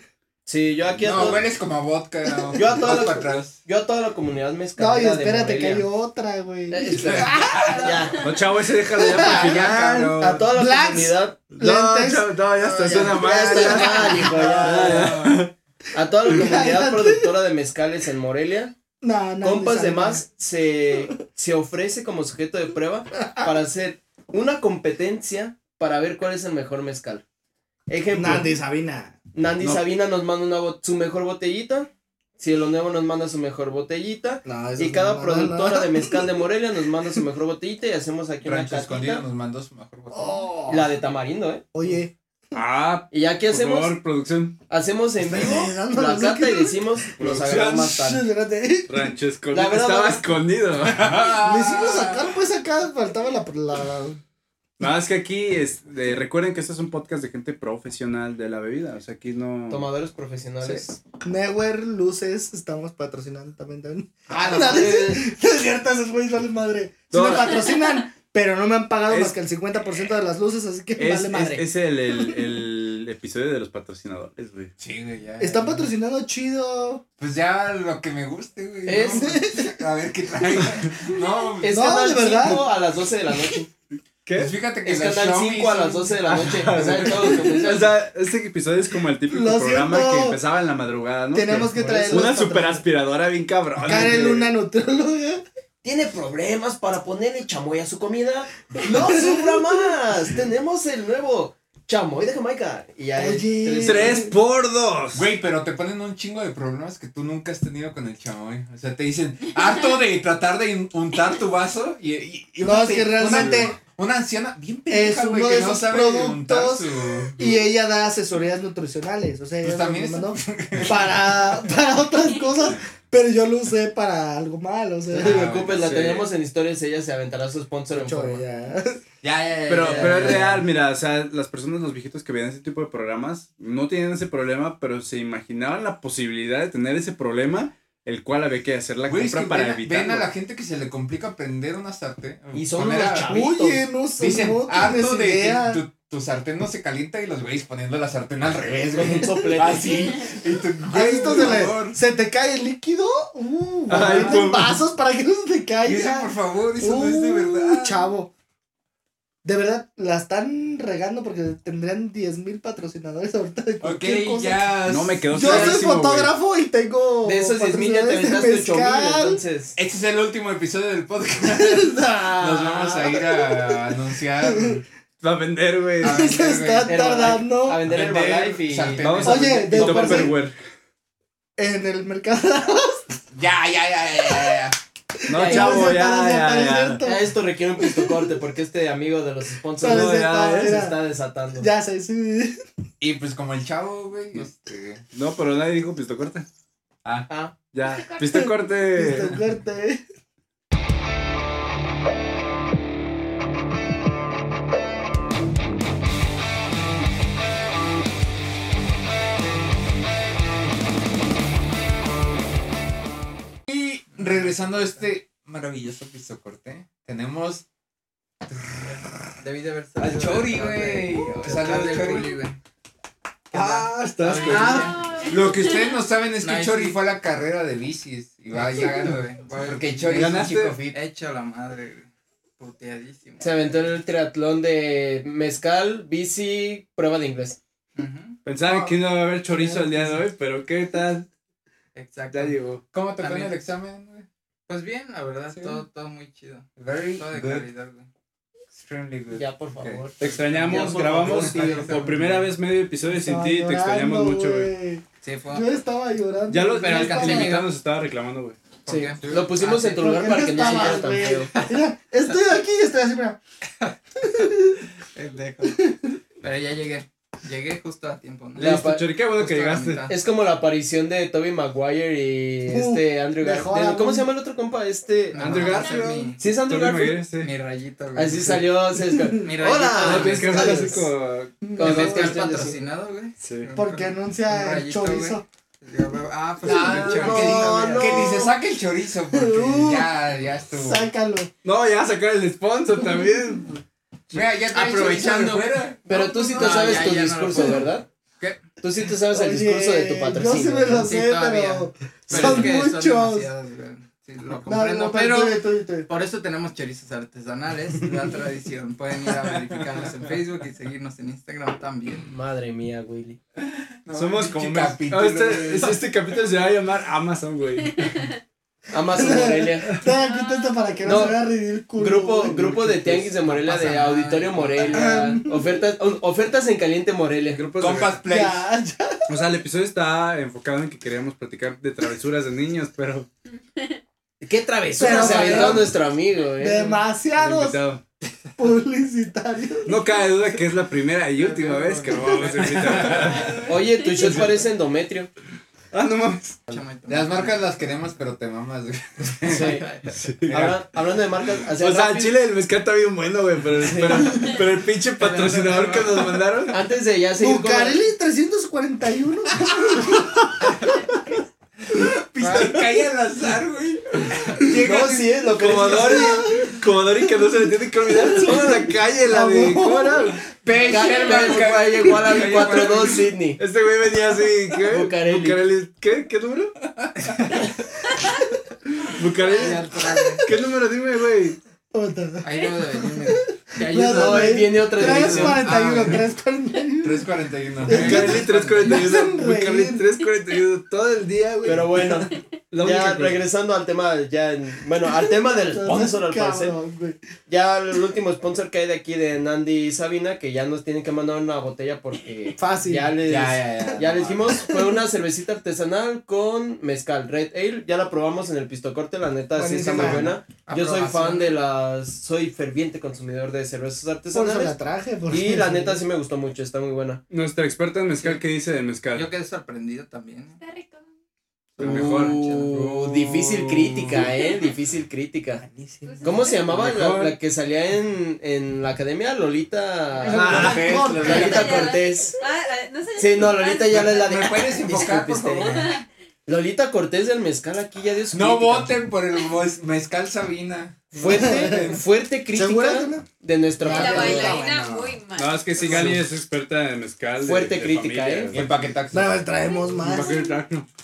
Sí, yo aquí a, No, todo- hueles como a vodka. No. (laughs) Yo a toda la- atrás. yo a toda la comunidad No, mezcalera y de espérate que hay otra, güey. Eh, (laughs) ya. No, chavo, ese déjalo ya (laughs) para final. cabrón. A toda la Blacks. comunidad. No, chavo, no, ya está, Ya, suena ya mal. está ya. mal, hijo, ya. A toda la comunidad productora de mezcales en Morelia. No, Nandi Compas de. Más se, se ofrece como sujeto de prueba para hacer una competencia para ver cuál es el mejor mezcal. Ejemplo, Nandi Sabina. Nandi No. Sabina nos manda una su mejor botellita. Cielo Nuevo nos manda su mejor botellita. No, Y cada productora de mezcal de (laughs) Morelia nos manda su mejor botellita y hacemos aquí una Rancho Escondido catita. nos mandó su mejor botella. Oh. La de tamarindo, ¿eh? Oye, Ah, Y ya que por hacemos, favor, producción. hacemos en vivo (laughs) la cata y decimos, los agarramos más tarde. Rancho escondido. La verdad, Estaba escondido. Le hicimos sacar, pues acá faltaba la. la No, es que aquí es, de- recuerden que este es un podcast de gente profesional de la bebida. O sea, aquí no. Tomadores profesionales. Newer, Luces, estamos patrocinando también. también. Ah, No, no, no es cierto, esos güeyes valen madre. Sí No. me patrocinan, pero no me han pagado Es- más que el 50% de las luces, así que Es, vale madre. es, es el, el, el episodio de los patrocinadores, güey. Sí, güey, ya. Están patrocinando chido. Pues ya lo que me guste, güey. ¿no? Es- A ver qué trae. (laughs) No, Es No, Canal de verdad. 5 a las 12 de la noche. Pues fíjate que Es las Canal Xiaomi 5 a las son- 12 de la noche. O sea, en todos los O sea, este episodio es como el típico Lo programa siento. que empezaba en la madrugada, ¿no? Tenemos que por traer Una super aspiradora bien cabrón. Karen. Luna Nutróloga. ¿Tiene problemas para ponerle chamoy a su comida? ¡No sufra más! Tenemos el nuevo chamoy de Jamaica. Y hay Oye. Tres por dos. Güey, pero te ponen un chingo de problemas que tú nunca has tenido con el chamoy. O sea, te dicen, harto de tratar de un- untar tu vaso y. y- y No, es que te- realmente Una, anciana bien es pendeja, güey, uno que de no esos sabe productos su. Y ella da asesorías nutricionales. O sea, Pues ella también es- mandó (laughs) para, para otras cosas. Pero yo lo usé para algo malo. O sea, No te Ah, preocupes, la sí. tenemos en historias. Ella se aventará su sponsor en forma. ya. Ya, ya, ya. Pero, ya, pero es ya. real, mira, o sea, las personas, los viejitos que veían ese tipo de programas, no tenían ese problema, pero se imaginaban la posibilidad de tener ese problema, el cual había que hacer la es compra que para ven, evitarlo. ven a la gente que se le complica prender una sartén. Y son unos a- chavitos. Oye, no sé. Dicen, no harto tienes de idea. que tu, tu sartén no se calienta y los güeyes poniendo la sartén al revés, Con güey. un soplete. Así. Y tú, ¿Has (laughs) güey, visto? por Se, le- favor. se te cae el líquido. Uh, Ay, vasos para que no se te Dice, caiga. por favor, eso no es de Uh, verdad. Chavo. De verdad, la están regando porque tendrían 10 mil patrocinadores ahorita de Ok, cualquier cosa. ya. No me quedó Yo soy fotógrafo y tengo. De esos 10 mil ya te aventaste 8 mil. mezcal. Entonces, Este es el último episodio del podcast. (laughs) Nos vamos a ir a anunciar. Va a vender, güey. A (laughs) Se está tardando a vender Vender Herbalife y. Vamos a Oye, vender de por sí- Tupperware. en el mercado. Ya, ya, ya, ya, ya. No, Ya, chavo, ya, ya, ya, ya, ya, ya. ya. Ya esto requiere un pistocorte porque este amigo de los sponsors no, se ya, está- ya se mira. está desatando. Ya sé, sí. Y pues como el chavo, güey, este... No, pero nadie dijo pisto corte. Ah, Ah, Ya, Pisto pisto corte. Regresando a este maravilloso piso corte, tenemos Debí de haber Al Chori, güey. Saludos, del Chori. Güey. Ah, estás con. Ah, lo que ustedes no saben es que Nice. Chori fue a la carrera de bicis y va llegando, güey. Porque Chori es un ¿Ganaste? chico fit. Hecho la madre, güey. Puteadísimo. se aventó en el triatlón de mezcal, bici, prueba de inglés. Pensaban que no iba a haber chorizo el día de hoy, pero ¿qué tal? Exacto. Ya llegó. ¿Cómo te fue en el examen? Pues bien, la verdad, Sí. todo, todo muy chido. Very Todo de good. calidad, güey. Extremely good. Ya, por favor. Te extrañamos, Ya, por grabamos favor. por primera vez medio episodio sin ti y te extrañamos mucho, güey. Sí, fue. Yo estaba llorando. Ya lo Pero el llegar. nos estaba reclamando, güey. ¿Por Sí, lo pusimos Ah, en tu lugar ¿Por para que no se tan feo. (laughs) Mira, estoy aquí y estoy así, mira. (laughs) Pendejo. (laughs) Pero ya llegué. Llegué justo a tiempo, ¿no? La Listo, Chori, qué bueno que llegaste. Es como la aparición de Toby Maguire y Uh, este Andrew Garfield. ¿Cómo se llama el otro compa? Este. No, Andrew no, Garfield. Mi, ¿Sí es Andrew Garfield? Maguire, sí. mi rayito, güey. Así salió. se esca- (laughs) Mi rayito, Hola. Güey. tienes que hacer así como. Con ¿Me ves dos que es cuestiones, sí. patrocinado, güey? Sí. Porque Un anuncia el chorizo. Ah, pues Ah, el chorizo, no, no. Que ni se saque el chorizo porque Uh. ya, ya estuvo. Sácalo. No, ya sacar el sponsor también. Mira, ya trae Aprovechando. fuera. Pero tú sí te No, sabes ya- tu ya no discurso, puedo. ¿verdad? ¿Qué? Tú sí te sabes el discurso de tu Yo patrocinio. sí me lo ¿no? Sí, pero. Pero son es que son muchos. Sí, lo No, comprendo, no, pero... pero. tú, tú, tú. Por eso tenemos chorizos artesanales, la tradición. Pueden ir a verificarnos en Facebook y seguirnos en Instagram también. Madre mía, Willy. No, Somos como. capítulo, este, güey. este- este capítulo se va a llamar Amazon, güey. (laughs) Amazon Morelia. (laughs) Aquí esto para que no, No, se vea ridículo. Grupo, güey. grupo de Tianguis de Morelia, de. Auditorio Morelia. (laughs) Ofertas, ofertas en caliente Morelia. Grupos de- Compas (laughs) Play. Ya, ya. O sea, el episodio está enfocado en que queríamos platicar de travesuras de niños, pero. Qué travesura Pero se aventó nuestro amigo, eh. Demasiados publicitarios. No cabe duda que es la primera y última vez que lo vamos a invitar. Oye, tu shot parece endometrio. Ah, no mames. Las marcas las queremos, pero te mamas, güey. Sí. Habla- hablando de marcas, O sea, el rápido- chile del mezcal está bien bueno, güey, pero, pero, pero el pinche patrocinador que nos mandaron. antes de ya seguir con Bucareli 341. Cae al azar, güey. No, sí es lo que Comodori, Comodori que no se le tiene que olvidar toda la calle, la de ¿cómo Ca- Sherman, igual al calle 4-2 Sydney. Este güey venía así, ¿qué? Bucareli. ¿Qué? ¿Qué número? (laughs) Traje. ¿Qué número? Dime, güey. Ahí de venirme. Te No, ayudo. No, él viene otra dirección. 341, Ah, 341. 341. Bucareli 341. hacen Bucareli reír. 341. Todo el día, güey. Pero bueno, La ya regresando al tema, ya, en- bueno, al tema del (laughs) sponsor al parecer. Ya el último sponsor que hay de aquí de Nandi y Sabina, que ya nos tienen que mandar una botella porque Fácil. ya les, Ya, ya, ya. ya les dijimos, fue una cervecita artesanal con mezcal, Red Ale, ya la probamos en el pistocorte, la neta sí está muy buena. Yo soy fan de las, soy ferviente consumidor de cervezas Por eso la artesanales. traje. porque- Y la neta sí me gustó mucho, está muy buena. Nuestra experta en mezcal, ¿qué dice del mezcal? Yo quedé sorprendido también. Está rico. El mejor. Uh, difícil crítica, eh, (laughs) difícil crítica. Pues ¿Cómo se llamaba la, la que salía en, en la academia? Lolita. Ah, Cortés, Lolita Cortés. Ah, ah, no sé. Sí, no, Lolita ya la es la de. ¿Me puedes enfocar, por favor? Lolita Cortés del mezcal aquí ya dio su No crítica. voten por el mezcal Sabina. Fuerte, fuerte ¿Segura que crítica no? de nuestra Y la bailarina bueno. muy mal. No, es que sí, Gali es experta en mezcal. de- Fuerte de crítica, familia, ¿eh? güey. Y el paquetaxo. Bueno, traemos más.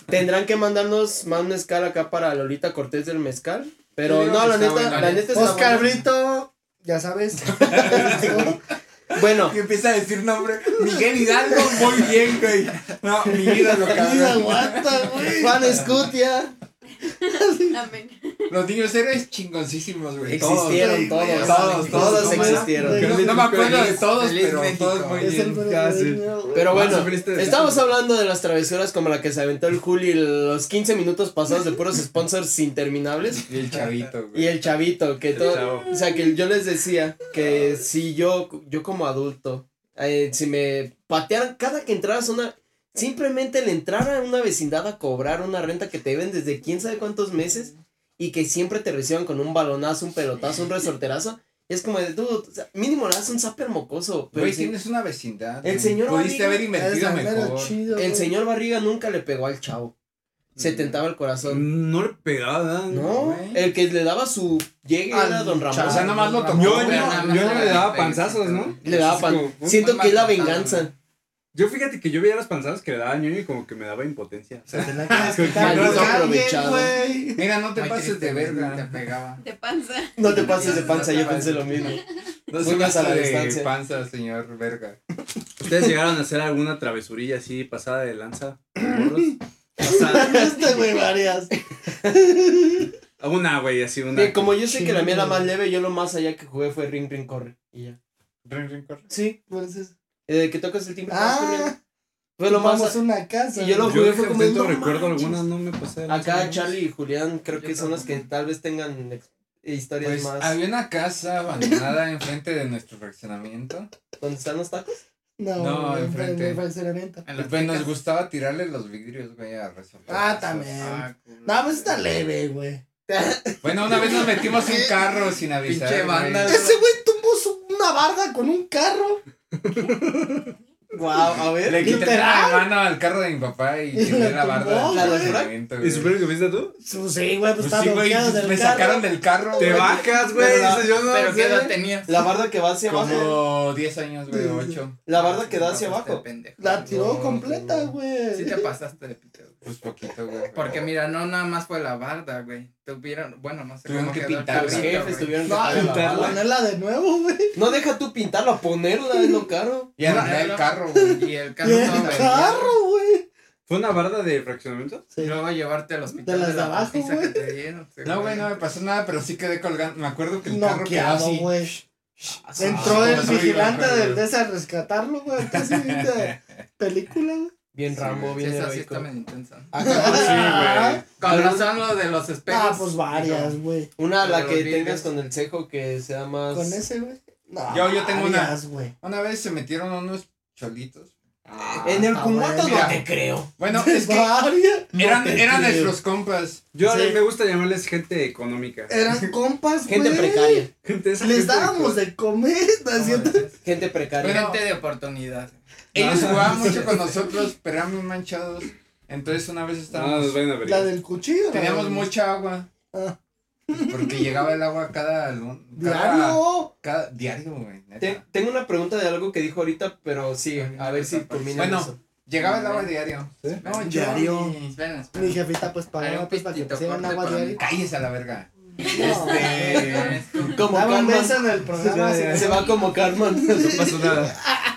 Tendrán que mandarnos más mezcal acá para Lolita Cortés del mezcal. Pero no, la neta, la neta está Oscar. Brito, ya sabes. (laughs) (laughs) Bueno, Que empieza a decir nombre. Miguel Hidalgo, muy bien, güey. No, mi vida lo Mira, cabrón. aguanta, güey. Juan Escutia. (laughs) Amén. Los niños héroes chingoncísimos, güey. Existieron güey, todos. todos, Todos todos. existieron. Güey, No me acuerdo de todos, pero México. todos muy bien. casi. Pero bueno, estamos hablando de las travesuras como la que se aventó el Juli los 15 minutos pasados de puros sponsors interminables. Y el chavito, güey. Y el chavito, que El todo. chavo. O sea, que yo les decía que si yo, yo como adulto, eh, si me patearan cada que entraras a una. Simplemente el entrar a una vecindad a cobrar una renta que te deben desde quién sabe cuántos meses y que siempre te reciban con un balonazo, un pelotazo, un resorterazo. Es como de, dude, o sea, mínimo le das un zapper mocoso. Pero Güey, tienes una vecindad. El señor Pudiste Barriga haber Es invertido al menos mejor. chido, el güey. señor Barriga nunca le pegó al chavo. Se tentaba el corazón. No le pegaba. No, güey. el que le daba su llegue Al era don Ramón. chavo. O sea, nomás lo tocó. Yo, era le daba panzazos, ¿no? Le daba pan. Siento que es la venganza. Yo fíjate que yo veía las panzadas que le daba a ñoño y como que me daba impotencia. O sea, Tenía (laughs) que desquitar Maldito con alguien, aprovechado. güey. Mira, no te pases de triste, Te verga. pegaba. De panza. No te pases de panza, yo pensé lo mismo. (laughs) No más a la pase de distancia. panza, señor verga. ¿Ustedes llegaron a hacer alguna travesurilla así pasada de lanza? (laughs) Este, güey, varias. Una, güey, así una. Sí, como yo sé que la mía era más leve, yo lo más allá que jugué fue Ring Ring Corre. Y ya. Ring, ring, corre. Sí, pues es. Eh, que tocas el timbre. Ah, Fue lo más. vamos a una casa. y yo lo Yo jugué, fue de como, repente no recuerdo manches. alguna, no me pasé. Acá. Charlie y Julián creo Yo que son los que tal vez tengan historias Pues más. había una casa abandonada (laughs) enfrente de nuestro fraccionamiento. ¿Dónde están los tacos? No, No, en enfrente. frente. En las pues nos gustaba tirarle los vidrios, güey, a resolver. Ah, también. Ah. No, pues está leve, güey. Bueno, una vez nos metimos un (laughs) carro sin avisar. Pinche banda. Ese güey barda con un carro. (laughs) Wow, a ver. Le quité la mano al carro de mi papá y tiré la la barda. estacionamiento, ¿Y supieron que fuiste tú? Su- Sí, güey, pues Pues sí, güey, bloqueado del me carro. sacaron del carro. Te bajas, güey. Pero la- no ¿Pero qué edad tenías? La barda que va hacia abajo. Como 10 años, güey, 8. La barda que da hacia Pasaste abajo. de pendejo. La tiró No, completa, güey. Sí te pasaste de pito. Pues poquito, güey. Porque mira, no nada más fue la barda, güey. Tuvieron, bueno, no sé Tuvieron cómo que el pintarla. Los jefes güey. tuvieron que No, la pintarla. Ponerla de nuevo, güey. No deja tú pintarla, ponerla en lo caro. Y arranqué el carro, güey. Y el Y carro el todo carro, güey. ¿Fue una barda de fraccionamiento? Y Sí. luego llevarte al hospital De las de la abajo, güey. que te dieron. No, güey, no me pasó nada, pero sí quedé colgando. Me acuerdo que el carro quedó así. güey. Ah, Entró el como vigilante del de ese a rescatarlo, güey. Casi (laughs) de película, güey. Bien Rambo, Sí, bien esa sí heroico. está medio intensa. Acá, Con razón lo de los espejos. Ah, pues varias, güey. una la Pero que los tengas con el cejo que sea más. Con ese, güey. No, Yo- yo tengo una. güey. Una vez se metieron unos cholitos En el Ah, Kumato bueno. no te creo. Bueno, (laughs) es que eran, te eran creo. nuestros compas. Yo Sí. me gusta llamarles gente económica. Eran (laughs) compas, Gente güey. precaria. Gente, esa Les gente dábamos de... comer, ¿no es cierto? Gente precaria. Gente de oportunidad. Ellos jugaban mucho con nosotros, pero eran muy manchados. Entonces una vez estábamos... nos vayan a ver. La del cuchillo. Teníamos mucha agua. Ah, Porque llegaba el agua cada... lun- cada- Diario. Cada, diario, güey. neta. Te- tengo una pregunta de algo que dijo ahorita, pero sí, a ver si culmina Bueno, eso. Llegaba el agua diario. ¿Sí? No, yo- Diario. Esperen. Mi jefita pues pagaba pues para que pusieran agua diario. Cállese a la verga. Este... Como Carmen. en el programa. Se va como Carmen. No pasó nada. (laughs)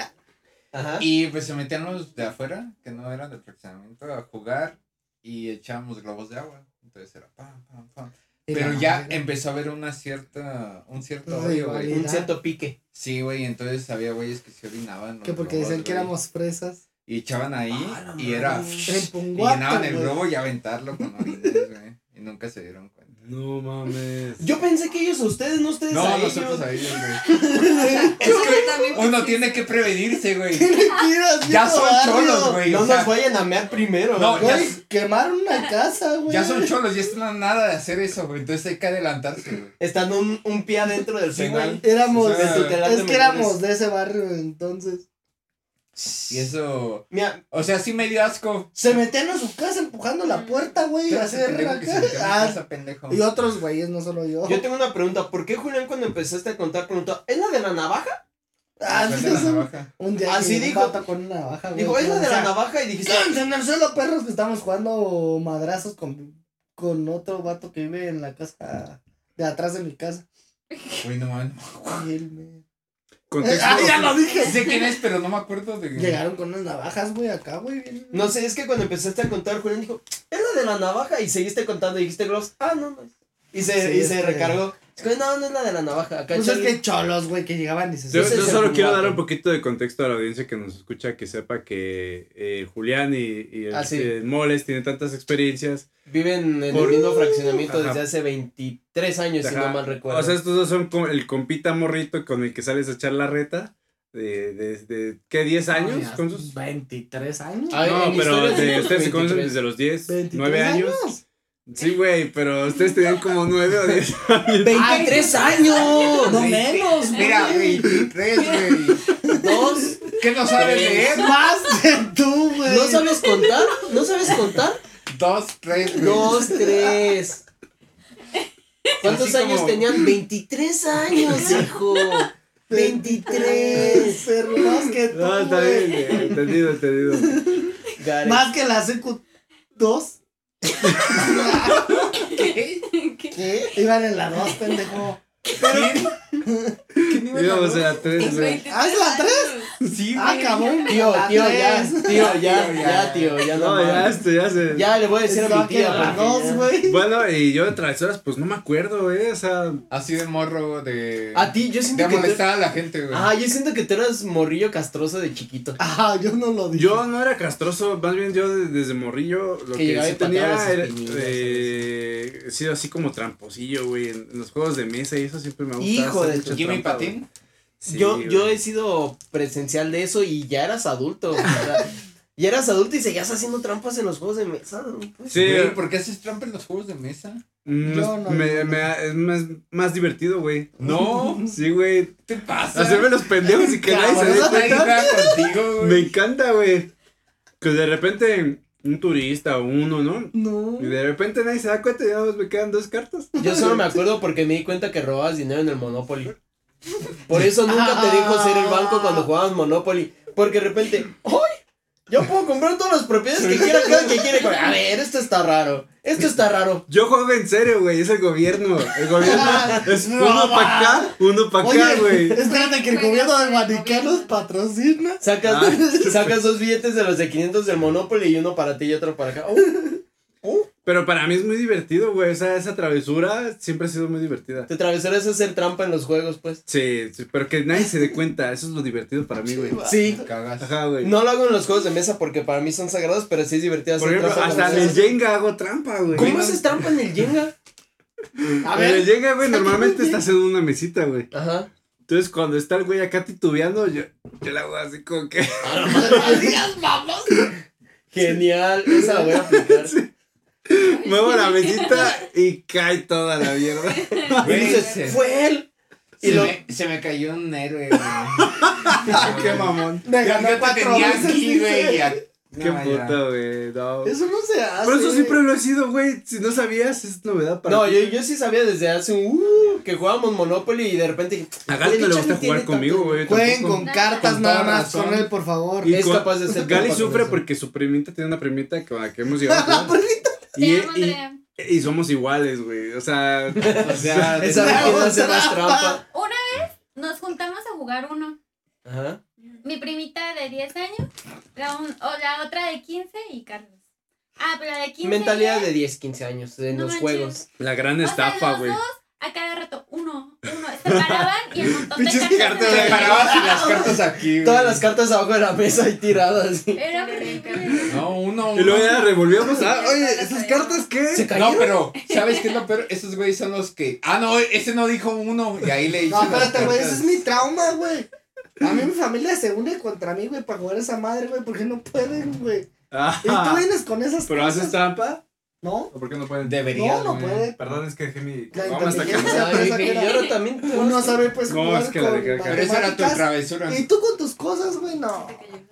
Ajá. Y pues se metían los de afuera, que no eran de fraccionamiento, a jugar y echábamos globos de agua. Entonces era pam, pam, pam. Pero ya empezó a haber una cierta, un cierto Sí, odio, güey. Un cierto pique. Sí, güey, entonces había güeyes que se orinaban. Que porque globos, decían que éramos fresas. Y echaban ahí Ah, y era... Y llenaban el globo y aventarlo con orines, güey. Y nunca se dieron cuenta. No mames. Yo pensé que ellos a ustedes, no ustedes No, a nosotros ellos. a ellos, güey. (laughs) Es que también Uno tiene que prevenirse, güey. (laughs) Ya son barrio. cholos, güey. No o sea, nos vayan a mear primero. No, güey. ya- quemaron una casa, güey. Ya son cholos, ya están a nada de hacer eso, güey. Entonces hay que adelantarse, güey. Estando un, un pie adentro del Sí, penal. Éramos, O sea, es que éramos de ese barrio entonces. Y eso. Mira, O sea, sí me dio asco. Se metían a su casa empujando la puerta, güey. Así ese de pendejo. Ah, y otros güeyes, no solo yo. yo tengo una pregunta. ¿Por qué Julián cuando empezaste a contar preguntó, ¿es la de la navaja? Ah, sí, la navaja. Un día Así que un dijo. con una navaja, güey. Dijo, ¿es la de O la navaja? Y dijiste, "Quédense en el suelo, perros, que estamos jugando madrazos con, con otro vato que vive en la casa de atrás de mi casa. Uy, no mames. Contexto. ¡Ah, ya lo dije! Sé quién es, pero no me acuerdo de. Llegaron con unas navajas, güey, acá, güey. bien- no sé, es que cuando empezaste a contar, Julián dijo, ¿es la de la navaja? Y seguiste contando y dijiste, Gloves, ah, no, no. Y se, Sí, y se que- recargó. Que, no, no es la de la navaja. Acá Pues es que cholos, güey, que llegaban y se Yo, yo solo quiero dar un poquito de contexto a la audiencia que nos escucha, que sepa que eh, Julián y, y el, Ah, sí. el Moles tienen tantas experiencias. Viven en Por- el mismo fraccionamiento Ajá. desde hace 23 años, si no mal recuerdo. O sea, estos dos son como el compita morrito con el que sales a echar la reta. De, de, de ¿qué? ¿10 años? Ya, ¿Con sus? 23 años. Ay, no, pero de, de ustedes se conocen 23. desde los 10, 23 9 años. Sí, güey, pero ustedes tenían como 9 o 10 años. ¡23 ah, años! ¡No menos, güey! Mira, 23, güey. ¿Dos? ¿Qué no sabes leer? ¡Más de tú, güey! ¿No sabes contar? ¿No sabes contar? Dos, tres, güey. Dos, tres. ¿Cuántos años tenían? 23 años, hijo. 23. Pero más que tú. No, está bien. Entendido, entendido. Más que la CQ2. (laughs) ¿Qué? ¿Qué? ¿Qué? Iban en la dos, pendejo. ¿Qué? ¿Qué nivel Íbamos a la 3, güey. ¿Ah, es la 3? Sí, Ah, güey. cabrón. Tío, tío, ya. Tío, ya, Tío, ya. tío, ya no. No, ya, esto ya se. Ya le voy a decir a mi tía. la porque 2, ya- güey. Bueno, y yo de travesuras, pues no me acuerdo, güey. O sea, Así de morro de. A ti, yo De siento que. tú- molestar a la gente, güey. Ah, yo siento que tú eras morrillo castroso de chiquito. Ah, yo no lo dije. yo no era castroso, más bien yo de- desde morrillo lo Que sí tenía era. Eh, he sido así como tramposillo, güey. En, en los juegos de mesa y eso siempre me gusta. Hijo hacer de Jimmy. Patín. Sí, yo, güey. yo he sido presencial de eso y ya eras adulto. ya eras adulto y seguías haciendo trampas en los juegos de mesa. Pues, Sí, Güey, ¿por qué haces trampa en los juegos de mesa? Mm, Yo es- no, me, me- es más, más divertido, güey. No. (laughs) Sí, güey. ¿Qué te pasa? Hacerme los pendejos y que nadie se dé cuenta. contigo, (laughs) Me encanta, güey. Que de repente un turista o uno, ¿no? No. Y de repente nadie se da cuenta y ya me quedan dos cartas. Yo solo (laughs) me acuerdo porque me di cuenta que robabas dinero en el Monopoly. Por eso nunca te dejo ser el banco cuando jugabas Monopoly. Porque de repente, ¡ay! Yo puedo comprar todas las propiedades que quiera cada que quiere. A ver, esto está raro. Esto está raro. Yo juego en serio, güey. Es el gobierno. El gobierno es No, uno para acá, uno para acá, güey. espérate que el gobierno de Guanicanos patrocina. Sacas, Ah. sacas dos billetes de los de 500 del Monopoly y uno para ti y otro para acá. Oh, Pero para mí es muy divertido, güey. O sea, esa travesura siempre ha sido muy divertida. te travesuras es hacer trampa en los juegos, pues. Sí, sí, pero que nadie se dé cuenta. Eso es lo divertido para mí, güey. Sí. Me cagas. Ajá, güey. No lo hago en los juegos de mesa porque para mí son sagrados, pero sí es divertido Por hacer ejemplo, trampa. en hasta en el. Jenga hago trampa, güey. ¿Cómo haces trampa en el Jenga? A En el. Jenga, güey, (laughs) normalmente estás en una mesita, güey. Ajá. Entonces, cuando está el güey acá titubeando, yo, yo le hago así como que. (laughs) (laughs) Genial, esa la voy a aplicar. Muevo la mesita y cae toda la mierda. (laughs) Y dices, se- fue él. Y Se, lo, me, se me cayó un héroe, güey. (laughs) Qué mamón. Me ganó yo cuatro tenía veces, aquí, güey. a- Qué No, ya. puta, güey. No. Eso no se hace. Por eso siempre lo he sido, güey. Si no sabías, es novedad para no, ti. yo, yo sí sabía desde hace un uh, que jugábamos Monopoly y de repente. A Gali no le ¿por qué gusta jugar conmigo, güey. Jueguen tampoco. con cartas Con nada más con él, por favor. Y Es con- capaz de ser Gali sufre porque su primita tiene una primita con la que hemos llegado a (laughs) La jugar. Y, amo, y, y somos iguales, güey. O sea, (laughs) o sea, Esa vez quién hace más trampa. Una vez nos juntamos a jugar uno. Ajá. Mi primita de 10 años, la un- o la otra de 15 y Carlos. Ah, pero la de 15. Mentalidad ya- de 10, 15 años en No los manches. juegos. la gran o sea, estafa, los güey. A cada rato, uno, uno. Se paraban y el montón de Pinches cartas. parabas y las cartas aquí, güey. Todas las cartas abajo de la mesa ahí tiradas. Era horrible. No, uno, Y luego uno. ya revolvíamos. Ah, oye, ¿esas cartas qué? Se. No, pero, ¿sabes qué es lo peor? Esos güeyes son los que. Ah, no, ese no dijo uno. Y ahí le hice. No, espérate, güey, ese es mi trauma, güey. A mí mi familia se une contra mí, güey, para jugar esa madre, güey, porque no pueden, güey. Y tú vienes con esas ¿Pero cosas. haces trampa? ¿No? ¿O por qué no pueden? Deberías, No, no güey. puede. Perdón, es que dejé mi. La Vamos hasta inteligencia. acá. pero Ay, esa dije, que y era- ahora también. Uno sabe, pues, No, jugar es que la dejé acá. Pero esa era tu travesura. Y tú con tus cosas, güey, no.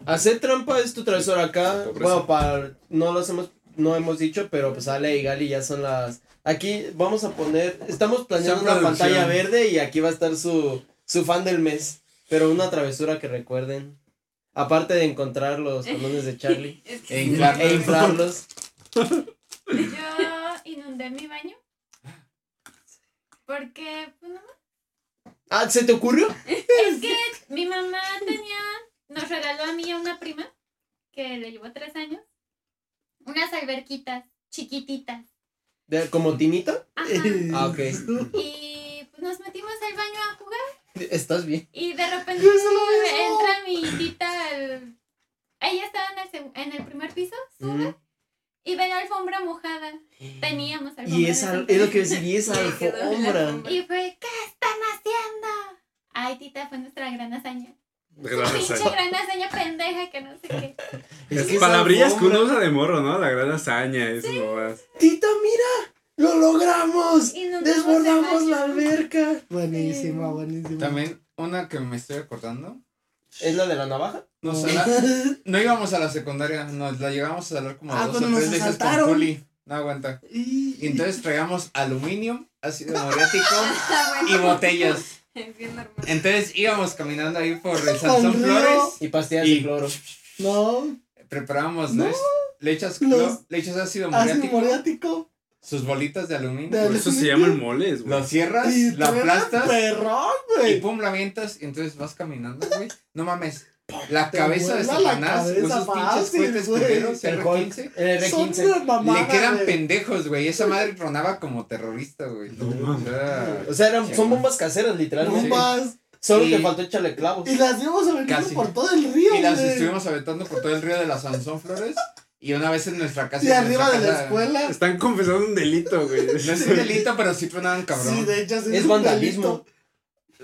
Hacer trampa es tu travesura acá. Bueno, para. No lo hacemos. No hemos dicho, pero pues Ale y Gali ya son las. Aquí vamos a poner. Estamos planeando una pantalla verde y aquí va a estar su, su fan del mes. Pero una travesura que recuerden. Aparte de encontrar los (laughs) condones de Charlie Es E que inflarlos. (laughs) yo (laughs) inundé mi baño. Porque, pues, no Ah, ¿se te ocurrió? Es que mi mamá tenía, nos regaló a mí y a una prima, que le llevó tres años, unas alberquitas chiquititas. De- ¿Como tinita? Ajá. Ah, ok. Y pues nos metimos al baño a jugar ¿Estás bien? y de repente entra mi tita al... Ella estaba en el, en el primer piso, sube Mm. Y ve la alfombra mojada. Teníamos alfombra. Y esa, es lo que decía, y esa (laughs) alfombra. Y fue, ¿qué están haciendo? Ay, tita, fue nuestra gran hazaña. Gracias. Pinche gran hazaña pendeja que no sé qué. (laughs) Es Es que palabrillas que uno usa de morro, ¿no? La gran hazaña, eso nomás. Tita, mira, lo logramos. Inundamos Desbordamos la alberca. Buenísima, buenísima. También, una que me estoy acordando. ¿Es la de la navaja? No, sé, la- (laughs) no íbamos a la secundaria, nos la llegamos a salir como Ah, dos o tres nos veces con. Juli. No aguanta. Y, entonces traíamos aluminio, ácido muriático (laughs) Está y botellas. (laughs) Es bien normal. Entonces íbamos caminando ahí por el Sansón. Flores. Y pastillas Y- de cloro. No, Preparábamos, No. ¿no? Le echas, ácido muriático. Sus bolitas de aluminio, De Por eso se llaman moles, güey. lo cierras, Y la aplastas perrón, y güey. pum, la avientas y entonces vas caminando, güey. No mames. La cabeza de la Satanás, con esos pinches cohetes güey. culeros, El Hulk, R15. el Son R15. una mamada, Le quedan güey. pendejos, güey. Esa madre tronaba como terrorista, güey. O sea, O sea, eran, son güey. bombas caseras, literalmente. Bombas. Solo Y- te faltó echarle clavos. Y las íbamos aventando Casi. por todo el río, y las güey. estuvimos aventando por todo el río de las Sansón Flores. Y una vez en nuestra casa. Y arriba de la escuela. Están confesando un delito, güey. (laughs) No es un delito, pero sí tronaban cabrón. Sí, de hecho, sí Es un vandalismo.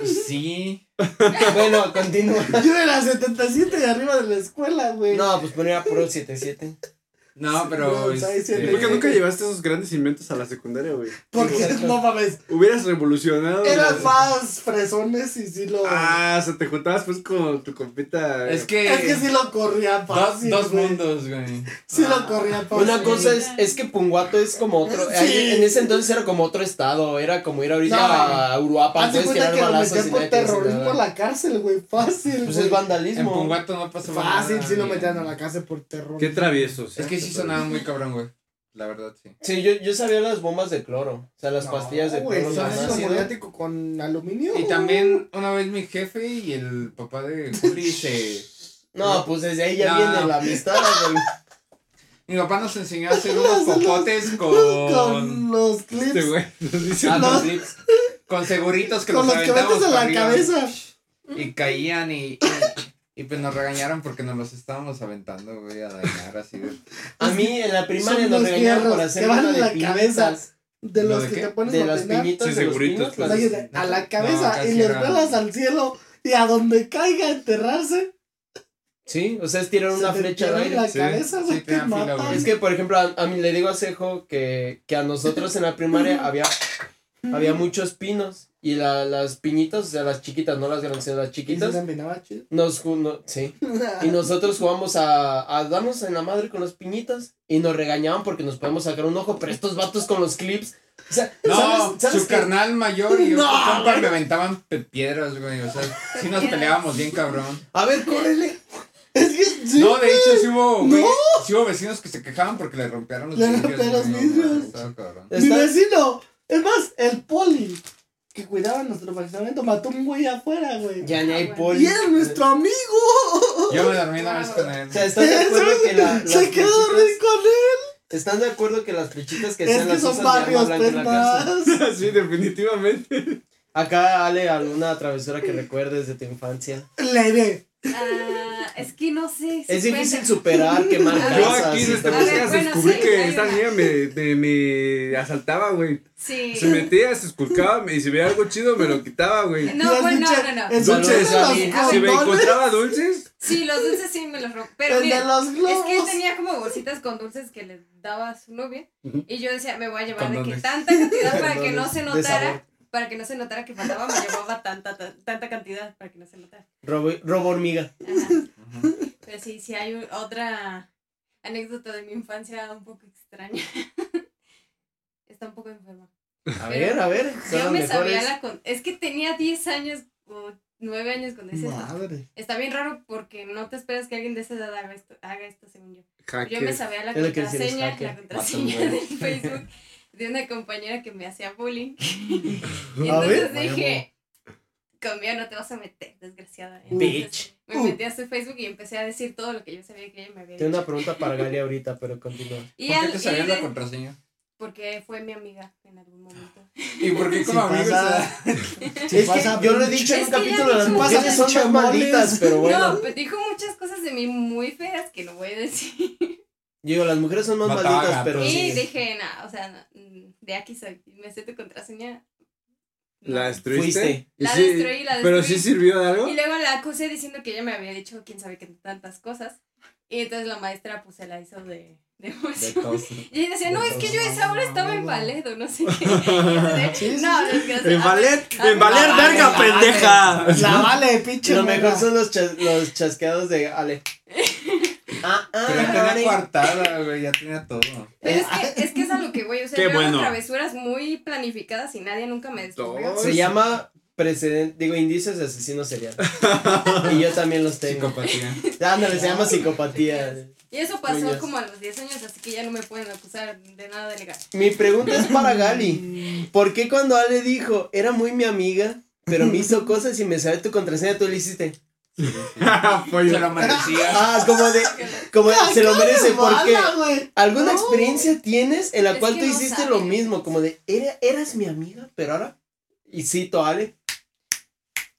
Sí. (laughs) Bueno, continúa. Yo era 77 y arriba de la escuela, güey. No, pues ponía puro 77. No, pero. No, este, ¿Por qué nunca llevaste esos grandes inventos a la secundaria, güey? Porque no mames. Hubieras revolucionado. Eran las- más fresones y sí lo. Ah, o sea, te juntabas pues con tu compita. Es que. es que sí lo corrían Dos, fácil. dos güey. mundos, güey. Sí lo corrían fácil. Una cosa es, es que Punguato es como otro. Sí. ahí en ese entonces era como otro estado. Era como ir ahorita No. a Puedes cuenta tirar que lo balazos metían y por terrorismo a la cárcel, güey. Fácil. Pues güey. es vandalismo. En Punguato no pasaba Fácil, nada, sí lo güey. metían a la cárcel por terror. Qué traviesos. Es que sí sonaba muy cabrón, güey. La verdad, sí. Sí, yo, yo sabía las bombas de cloro. O sea, las pastillas de güey. cloro. ¿Son con ácido aluminio? Y también una vez mi jefe y el papá de Juli se... (laughs) No, pues desde ahí ya No. viene la amistad. güey. (laughs) Mi papá nos enseñó a (laughs) hacer unos Los- los- popotes con... Con los clips. Este güey nos dice. Ah, No. con clips. Con seguritos que con los los que metes en la arriba. cabeza. Y caían y, y, y pues nos regañaron porque nos los estábamos aventando, güey, a dañar así de... (laughs) A mí en la primaria nos los regañaron por hacer van en de la cabeza. De ¿Lo los de que qué? te pones De a las peinar. piñitas Sí, de los pues. Oye, a la No, cabeza casi y los vuelas al cielo y a donde caiga a enterrarse. Sí, o sea, es tirar se una flecha al aire. la Sí. cabeza, Sí, güey, te te fila, güey. Es que, por ejemplo, a, a mí le digo a Cejo que, que a nosotros en la primaria (laughs) había, había muchos pinos y la, las piñitas, o sea, las chiquitas, no las grandes, sino las ¿Y se chiquitas, chido? nos no- sí. (laughs) Y nosotros jugamos a, a darnos en la madre con las piñitas y nos regañaban porque nos podemos sacar un ojo, pero estos vatos con los clips, o sea, No, ¿sabes, sabes su qué? carnal mayor y (laughs) No, compa güey. me aventaban piedras, güey. O sea, sí nos peleábamos bien cabrón. A ver, córrele. Es que sí, no, de hecho, sí hubo, güey, No. sí hubo vecinos que se quejaban porque le rompieron los Le vidrios. rompieron los vidrios. estaba cabrón. Mi vecino, es más, el poli que cuidaba nuestro fraccionamiento mató un güey afuera, güey. Ya ni hay Ah, poli. Y era nuestro amigo. Yo me dormí una vez con él. O sea, ¿están de acuerdo que la, las Se quedó dormir con él. ¿Están de acuerdo que las flechitas que Es sean que las son usas de (laughs) sí, definitivamente. Acá, Ale, ¿alguna travesura que recuerdes de tu infancia? Leve. Ah, es que no sé. si Es difícil cuenta. superar, (laughs) quemar Yo Yo casas. aquí en este podcast bueno, descubrí sí, que esta niña me, me, me asaltaba, güey. Sí. Se metía, se esculcaba y si veía algo chido me lo quitaba, güey. No, bueno, no, dulces- no, no. el Dulces, Si me encontraba dulces, Sí, los dulces sí me los rompo. Pero el de mira, los es que él tenía como bolsitas con dulces que le daba a su novia. Y yo decía, me voy a llevar de que tanta cantidad para que no se notara. Para que no se notara que faltaba, me llevaba tanta, ta- tanta cantidad para que no se notara. Robo, robo hormiga. Ajá. Pero sí, sí hay otra anécdota de mi infancia un poco extraña. (laughs) Está un poco enferma. A Pero ver, a ver. Yo me sabía la... con- Es que tenía 10 años o 9 años cuando hice esto. Madre. Está bien raro porque no te esperas que alguien de esa edad haga esto, haga esto según yo. Yo me sabía la contraseña, la contraseña del Facebook de una compañera que me hacía bullying. (laughs) Y A ver. entonces dije, conmigo no te vas a meter, desgraciada. Bitch. Me Uh. metí a su Facebook y empecé a decir todo lo que yo sabía que ella me había Tengo dicho. una pregunta para Gali ahorita, pero continúa. (laughs) Y ¿Por qué al- te sabías la de- contraseña? porque fue mi amiga en algún momento. ¿Y por qué como Si amigos? pasa- ah? (laughs) es pasa que yo lo he dicho en un que capítulo, las mujeres son malditas, pero bueno. No, pues dijo muchas cosas de mí muy feas que no voy a decir. Yo digo, las mujeres son más Mataba malditas, gatos. pero y sí. dije, no, o sea, no, mm, de aquí soy. Me sé tu contraseña. No. ¿La destruiste? Fuiste. ¿Y La sí- destruí, la ¿Pero destruí. sí sirvió de algo? Y luego la acusé diciendo que ella me había dicho quién sabe qué tantas cosas. Y entonces la maestra pues se la hizo de, de De emoción. (laughs) Y ella decía, no, es que yo esa hora estaba en ballet o no sé (laughs) qué. De, no, sí. desgraciada. En ballet, en ballet, verga, pendeja. La vale, pinche. Lo mejor son los, chas- los chasqueados de Ale. Ah, ah, Pero ya tenía Ale. coartada, güey, ya tenía todo. Pero es que, es que es a lo que voy. O sea, Qué yo hago travesuras muy planificadas y nadie nunca me descubrió. Se llama precedente, digo, indicios de asesino serial. (laughs) y yo también los tengo. Psicopatía. (laughs) Ándale, se llama psicopatía. Y eso pasó como a los 10 años, así que ya no me pueden acusar de nada de legal. Mi pregunta es para Gali. ¿Por qué cuando Ale dijo, era muy mi amiga, pero me hizo cosas y me sabe tu contraseña, tú le hiciste? (laughs) Se lo merecía. Ah, como de, como de, se lo merece, porque Mala. ¿alguna No. experiencia tienes en la Es cual tú no hiciste sabe. lo mismo? Como de, "Era, eras mi amiga, pero ahora, y cito a Ale,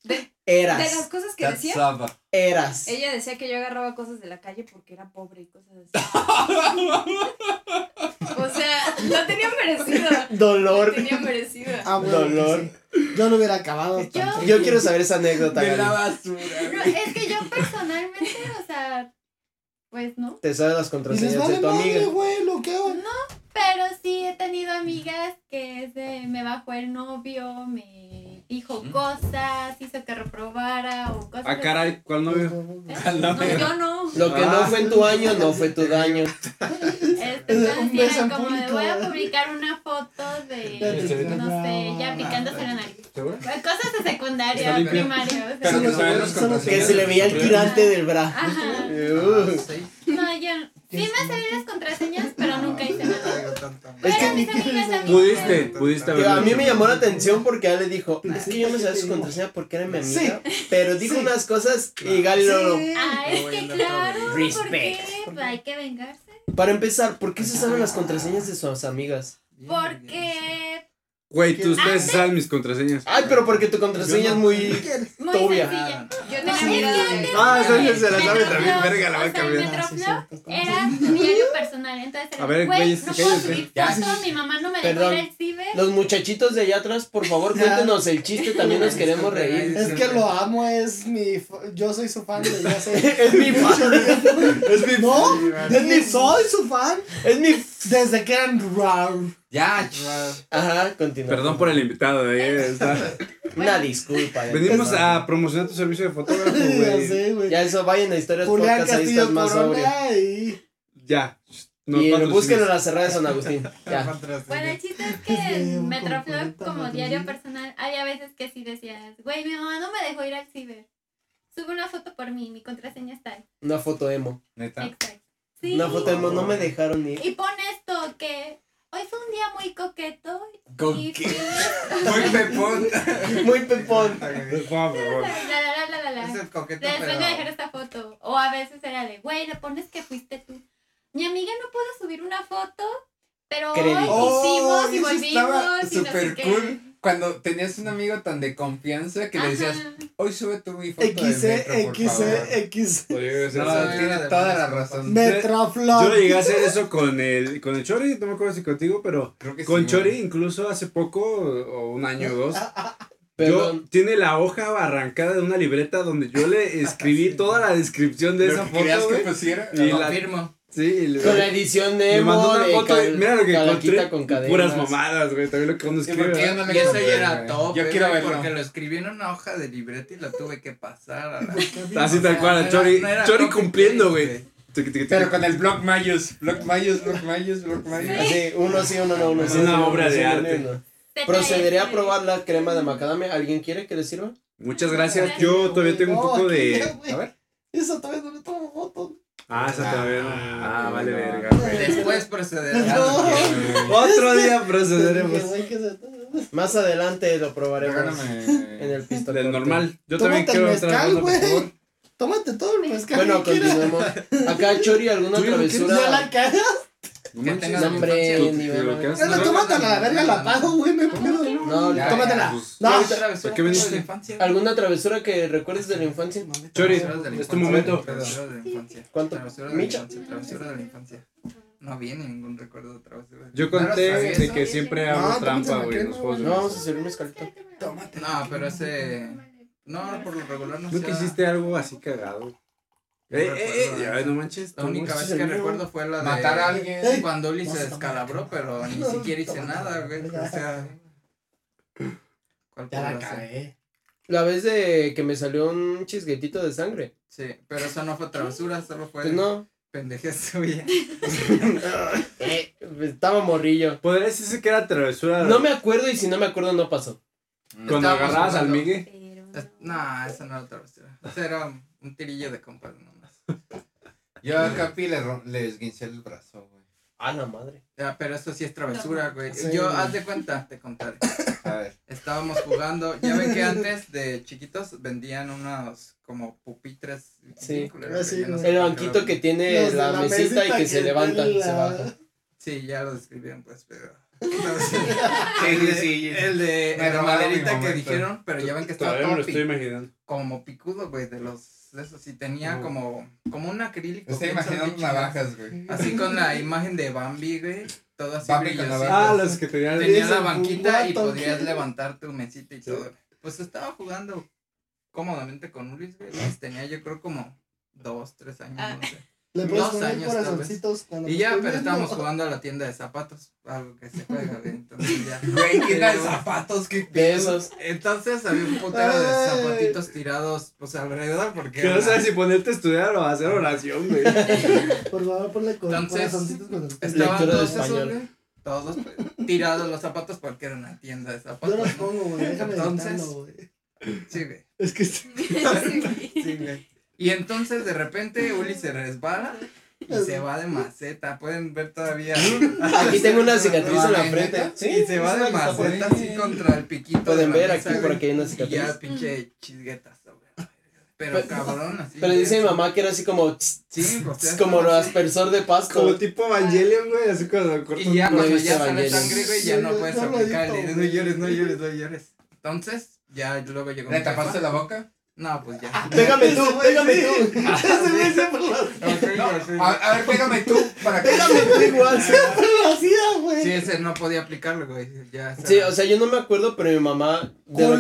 De, de las eras, cosas que That's decía, eras. ella decía que yo agarraba cosas de la calle porque era pobre y cosas así. (laughs) o sea, no tenía merecido. No Dolor. tenía merecido. Ah, bueno, Dolor. sí. Yo no hubiera acabado. Yo- quiero saber esa anécdota, De la basura. No, es que yo personalmente, o sea, pues no. Te sabes las contraseñas vale de tu madre, amiga. güey, lo que hagan. Pero sí he tenido amigas que es de me bajó el novio, me dijo Mm. cosas, hizo que reprobara o cosas Ah, caray, ¿cuál novio? así. No, yo no. Lo que no Ah. fue en tu año, no fue tu daño. Este, entonces era en como de voy a publicar una foto de, no sé, ya picándose nariz. ¿Seguro? Cosas de secundaria, primaria. o sea. No, no, no. Que se le veía el tirante del bra. Ajá. Uh. No, yo sí me sabía las contraseñas, Pudiste, pudiste haberlo a mí me llamó la atención porque Ale dijo, es que yo me sabía su contraseña porque era mi amiga, pero dijo Sí. unas cosas y Gali no lo... Ah, es que claro, ¿por Respect. qué? Hay que vengarse. Para empezar, ¿por qué se saben las contraseñas de sus amigas? Porque Güey, tú ustedes Antes- saben mis contraseñas. Ay, pero porque tu contraseña es muy... muy Tobia. sencilla. Yo Me Ah, esa ya se la sabe también, verga, la va a cambiar. Metroflog era diario personal, entonces era, A ver, güey, no puedo subir Ya. fotos, mi mamá no me Perdón. dejó ir al ciber. Los muchachitos de allá atrás, por favor, Ya. cuéntenos el chiste, también nos (laughs) queremos reír. Es que lo amo, es mi. Yo soy su fan desde hace. (laughs) Es mi fan. (laughs) Es mi No, es mi. Soy su fan. Es mi. Desde que eran raw. Ya, Ajá, continúa. Perdón por el invitado, eh. está- (laughs) Una disculpa. Venimos a promocionar tu servicio de fotógrafo, (laughs) Ya güey. sé, güey. Ya eso, vayan a historias Julián podcast, ahí Castillo estás más sobrio. Y. Ya. Nos Y búsquenlo en la cerrada de San Agustín. (laughs) Ya. Bueno, el chiste es que en Metroflog, como diario personal, había veces que sí decías, güey, mi mamá no me dejó ir al ciber. Sube una foto por mí, mi contraseña está ahí. Una foto emo. neta. Exacto. Sí. Una foto emo, no me dejaron ir. Y pon esto, que hoy fue un día muy coqueto. Fui- (laughs) Muy pepón. (laughs) Muy pepón. La, la, la, la, la. Es el coqueto, Les pero... vengo a dejar esta foto. O a veces era de, güey, le pones que fuiste tú. Mi amiga no pudo subir una foto, pero hoy. Oh, hicimos y estaba volvimos y no sé súper qué. Cuando tenías un amigo tan de confianza que le decías, hoy sube tu mi foto de XC, metro, por favor. XC, X. Oye, o sea, No, Eso tiene toda la razón. Metroflog. Yo le llegué a hacer eso con el, con el Chori, no me acuerdo si contigo, pero Creo que con sí, Chori, incluso hace poco, o un año o dos, (laughs) Perdón. yo tiene la hoja arrancada de una libreta donde yo le (laughs) escribí toda la descripción de esa que querías foto, que pusiera. Y Lo la- confirmo. Sí, le- Con la edición de me emo, mandó una foto de, mira lo que encontré, con cadenas. puras mamadas, güey, también lo que uno escribe. porque yo no eso era güey. top, Yo quiero verlo. porque lo escribí en una hoja de libreta y la tuve que pasar a la... Así tal cual, Chori, Chori cumpliendo, güey. Pero con el Block Mayus. Block Mayus, Block Mayus, Block Mayus. Así, uno sí, uno no, uno Es sí. una uno obra de arte. Procederé a probar la crema de macadamia. ¿Alguien quiere que le sirva? Muchas gracias, yo todavía tengo un poco de... A ver. Eso todavía no le tomo fotos. Ah, esa todavía no. Ah, vale, no. verga, güey. güey. Después No. a... Otro día procederemos. Más adelante lo probaremos en el pistol. Del normal. Yo Tómate también quiero mezcal, güey. Tómate todo el mezcal Bueno, continuemos. Acá, Chori, ¿alguna ¿Tú ya travesura? la cagas. No Que manches. hombre, ni verga. no, tómatela a la verga, la pago, güey, me pedo. No, Tómatela. pues, No, ¿Para qué viniste? ¿Alguna travesura que recuerdes de la infancia? Chori, es tu momento. travesuras de la infancia. ¿Cuánto? Travesuras de la ¿Micha? infancia, travesuras de la infancia. No viene ningún recuerdo de travesuras. Yo ¿No lo conté de que siempre No, hago trampa, güey, en los juegos No, vamos a hacer un mezcalito. Tómate. No, pero ese... No, por lo regular no Nunca sea- hiciste algo así cagado. Eh, eh, eh, no manches. La ¿cómo única vez que mío? recuerdo fue la de... Matar a alguien. Cuando Uli se descalabró, pero ni No, siquiera hice nada, güey. O sea... ¿Cuál Ya la cagué. Vez de que me salió un chisguetito de sangre. Sí, pero eso no fue travesura, solo fue Pues no. pendejez suya. (laughs) (laughs) Eh, estaba morrillo. Podría decirse que era travesura. No me acuerdo y si no me acuerdo no pasó. Cuando Estábamos agarrabas al. Migue. Pero No, eso no era travesura. Eso era un tirillo de compas nomás. Yo a Capi le, rom- le esguincé el brazo, güey. A la madre. Ya, pero eso sí es travesura, güey. Sí, Yo, güey. haz de cuenta, te contaré. A ver. Estábamos jugando. Ya ven que antes de chiquitos vendían unos como pupitres. Sí. Ah, sí, no El banquito que tiene la, mesita y que, se levanta, tiene se la- baja. Sí, ya lo describieron, pues, pero. (laughs) Sí, sí, sí. El de, el de maderita que dijeron, pero ya ven que estaba lo todo estoy pi- imaginando. como picudo, güey, de los. De esos, y tenía como. Como un acrílico. Estoy imaginando navajas, güey. Así con la imagen de Bambi, güey. Todo así Bambi con brillosito. navajas. Ah, los que tenían. Tenía la banquita y podías levantar tu mesita y Sí. todo. Pues estaba jugando cómodamente con Ulis, güey. Ulis tenía yo creo como dos, tres años, Ah. no sé. Le puedes Dos poner años, corazoncitos cuando Y ya, pero viendo. estábamos jugando a la tienda de zapatos. Algo que se juega. (laughs) Entonces ya. (laughs) Güey, tienda de zapatos, qué De esos. Entonces había un putero de zapatitos tirados pues alrededor porque Que no sabes si ponerte a estudiar o a hacer oración, güey. (laughs) Por favor, ponle con Entonces, corazoncitos cuando estaban Lectura de todos esos, güey, todos tirados los zapatos porque era una tienda de Yo zapatos. los ¿no? pongo, güey. Déjame Entonces- güey. Sí, güey. Es que Sí, güey. Sí, güey. Y entonces de repente Uli se resbala y se va de maceta. Pueden ver todavía. Aquí tengo una cicatriz en la frente. Sí, y se va de maceta así contra el piquito. de Pueden ver aquí, por aquí hay una Y cicatriz. ya pinche chisguetas. Pero Pero- cabrón, así. Pero dice mi mamá que era así como, tss, Sí, tss, pues, como aspersor de pasto. Como tipo Evangelion, güey. Así cuando cortan. Y ya No he cuando ya sale sangre, güey, ya no puedes visto, No llores, no llores, no llores. Entonces, ya luego llegó ¿Le tapaste la boca? No, pues ya. (laughs) Pégame tú, pégame tú. Ese güey siempre lo A, a ver, pégame tú para que. Pégame tú igual. siempre lo hacía, güey. Sí, ese no podía aplicarlo, güey. Ya. Sí, o sea, yo no me acuerdo, pero mi mamá. De lo,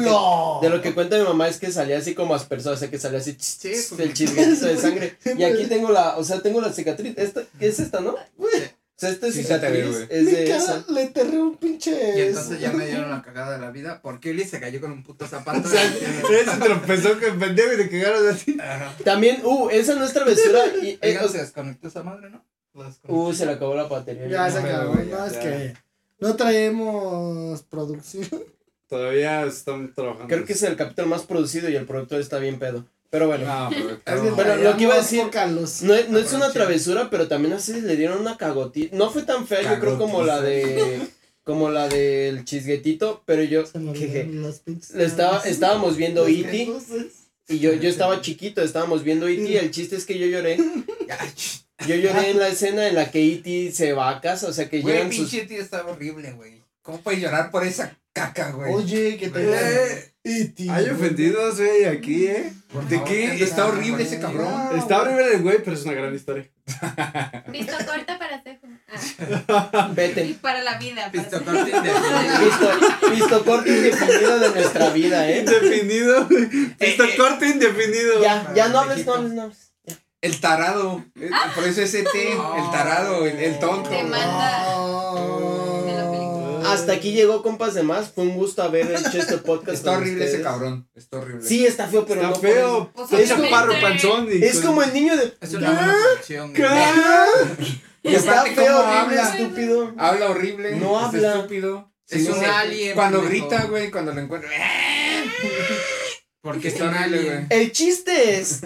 que, de lo que cuenta mi mamá es que salía así como aspersado, o sea, que salía así. ch- Sí, pues. el chisguetito de (laughs) sangre. Y aquí tengo la, o sea, tengo la cicatriz. Esta, ¿Qué es esta, no? O sea, esta Sí, se cicatriz güey. es Mi de cara esa. le enterré un pinche. Y entonces ya me dieron (laughs) la cagada de la vida porque Uli se cayó con un puto zapato. O sea, ese (laughs) tropezó que pendejo y te cagaron así. Ajá. También, uh, esa no es travesura. Y, eh, o se desconectó esa madre, ¿no? Uh, se le acabó la batería. Ya se No, acabó, güey, no, ya, es ya. que no traemos producción. Todavía están trabajando. Creo que es el capítulo más producido y el productor está bien pedo. Pero bueno. No, pero. (laughs) Bueno, lo que iba a decir-. No, es- no es una travesura, pero también así le dieron una cagotiza. No fue tan fea, yo creo, como la de. Como la del chisguetito, pero yo. Jeje, Le estaba, estábamos viendo E.T. y yo, yo estaba chiquito, estábamos viendo E.T. El chiste es que yo lloré. (laughs) Yo lloré en la escena en la que E.T. se va a casa, o sea que Güey, llegan sus. pinche tío está horrible, güey. ¿Cómo puedes llorar por esa caca, güey? Oye, que te Eh, E.T. Hay ofendidos, güey, aquí, ¿eh? Por ¿De favor, qué? Está horrible ese cabrón. Está horrible el güey, pero es una gran historia. (laughs) Visto corta para cejo. Ah. (laughs) Y Vete. para la vida. ser- corto indefinido. Visto, visto corto indefinido de nuestra vida, ¿eh? Indefinido. Esto corto indefinido. Ya, ya no hables, no hables, no hables. El tarado. Eh, Por eso es ET. El tarado, el, el tonto. Te manda Ah. Hasta aquí llegó, compas de más. Fue un gusto haber hecho este podcast. Está con horrible ese cabrón. Está horrible. Sí, está feo, pero Está no feo. Pues, Es parro panzón. y Es con- como el niño de. Es una buena producción. güey. Y está feo, ¿cómo horrible, habla? estúpido. Habla horrible. No es habla. estúpido. Es un no alien, Cuando pendejo. grita, güey, cuando lo encuentra. (laughs) Porque Está es un alien. güey. El chiste es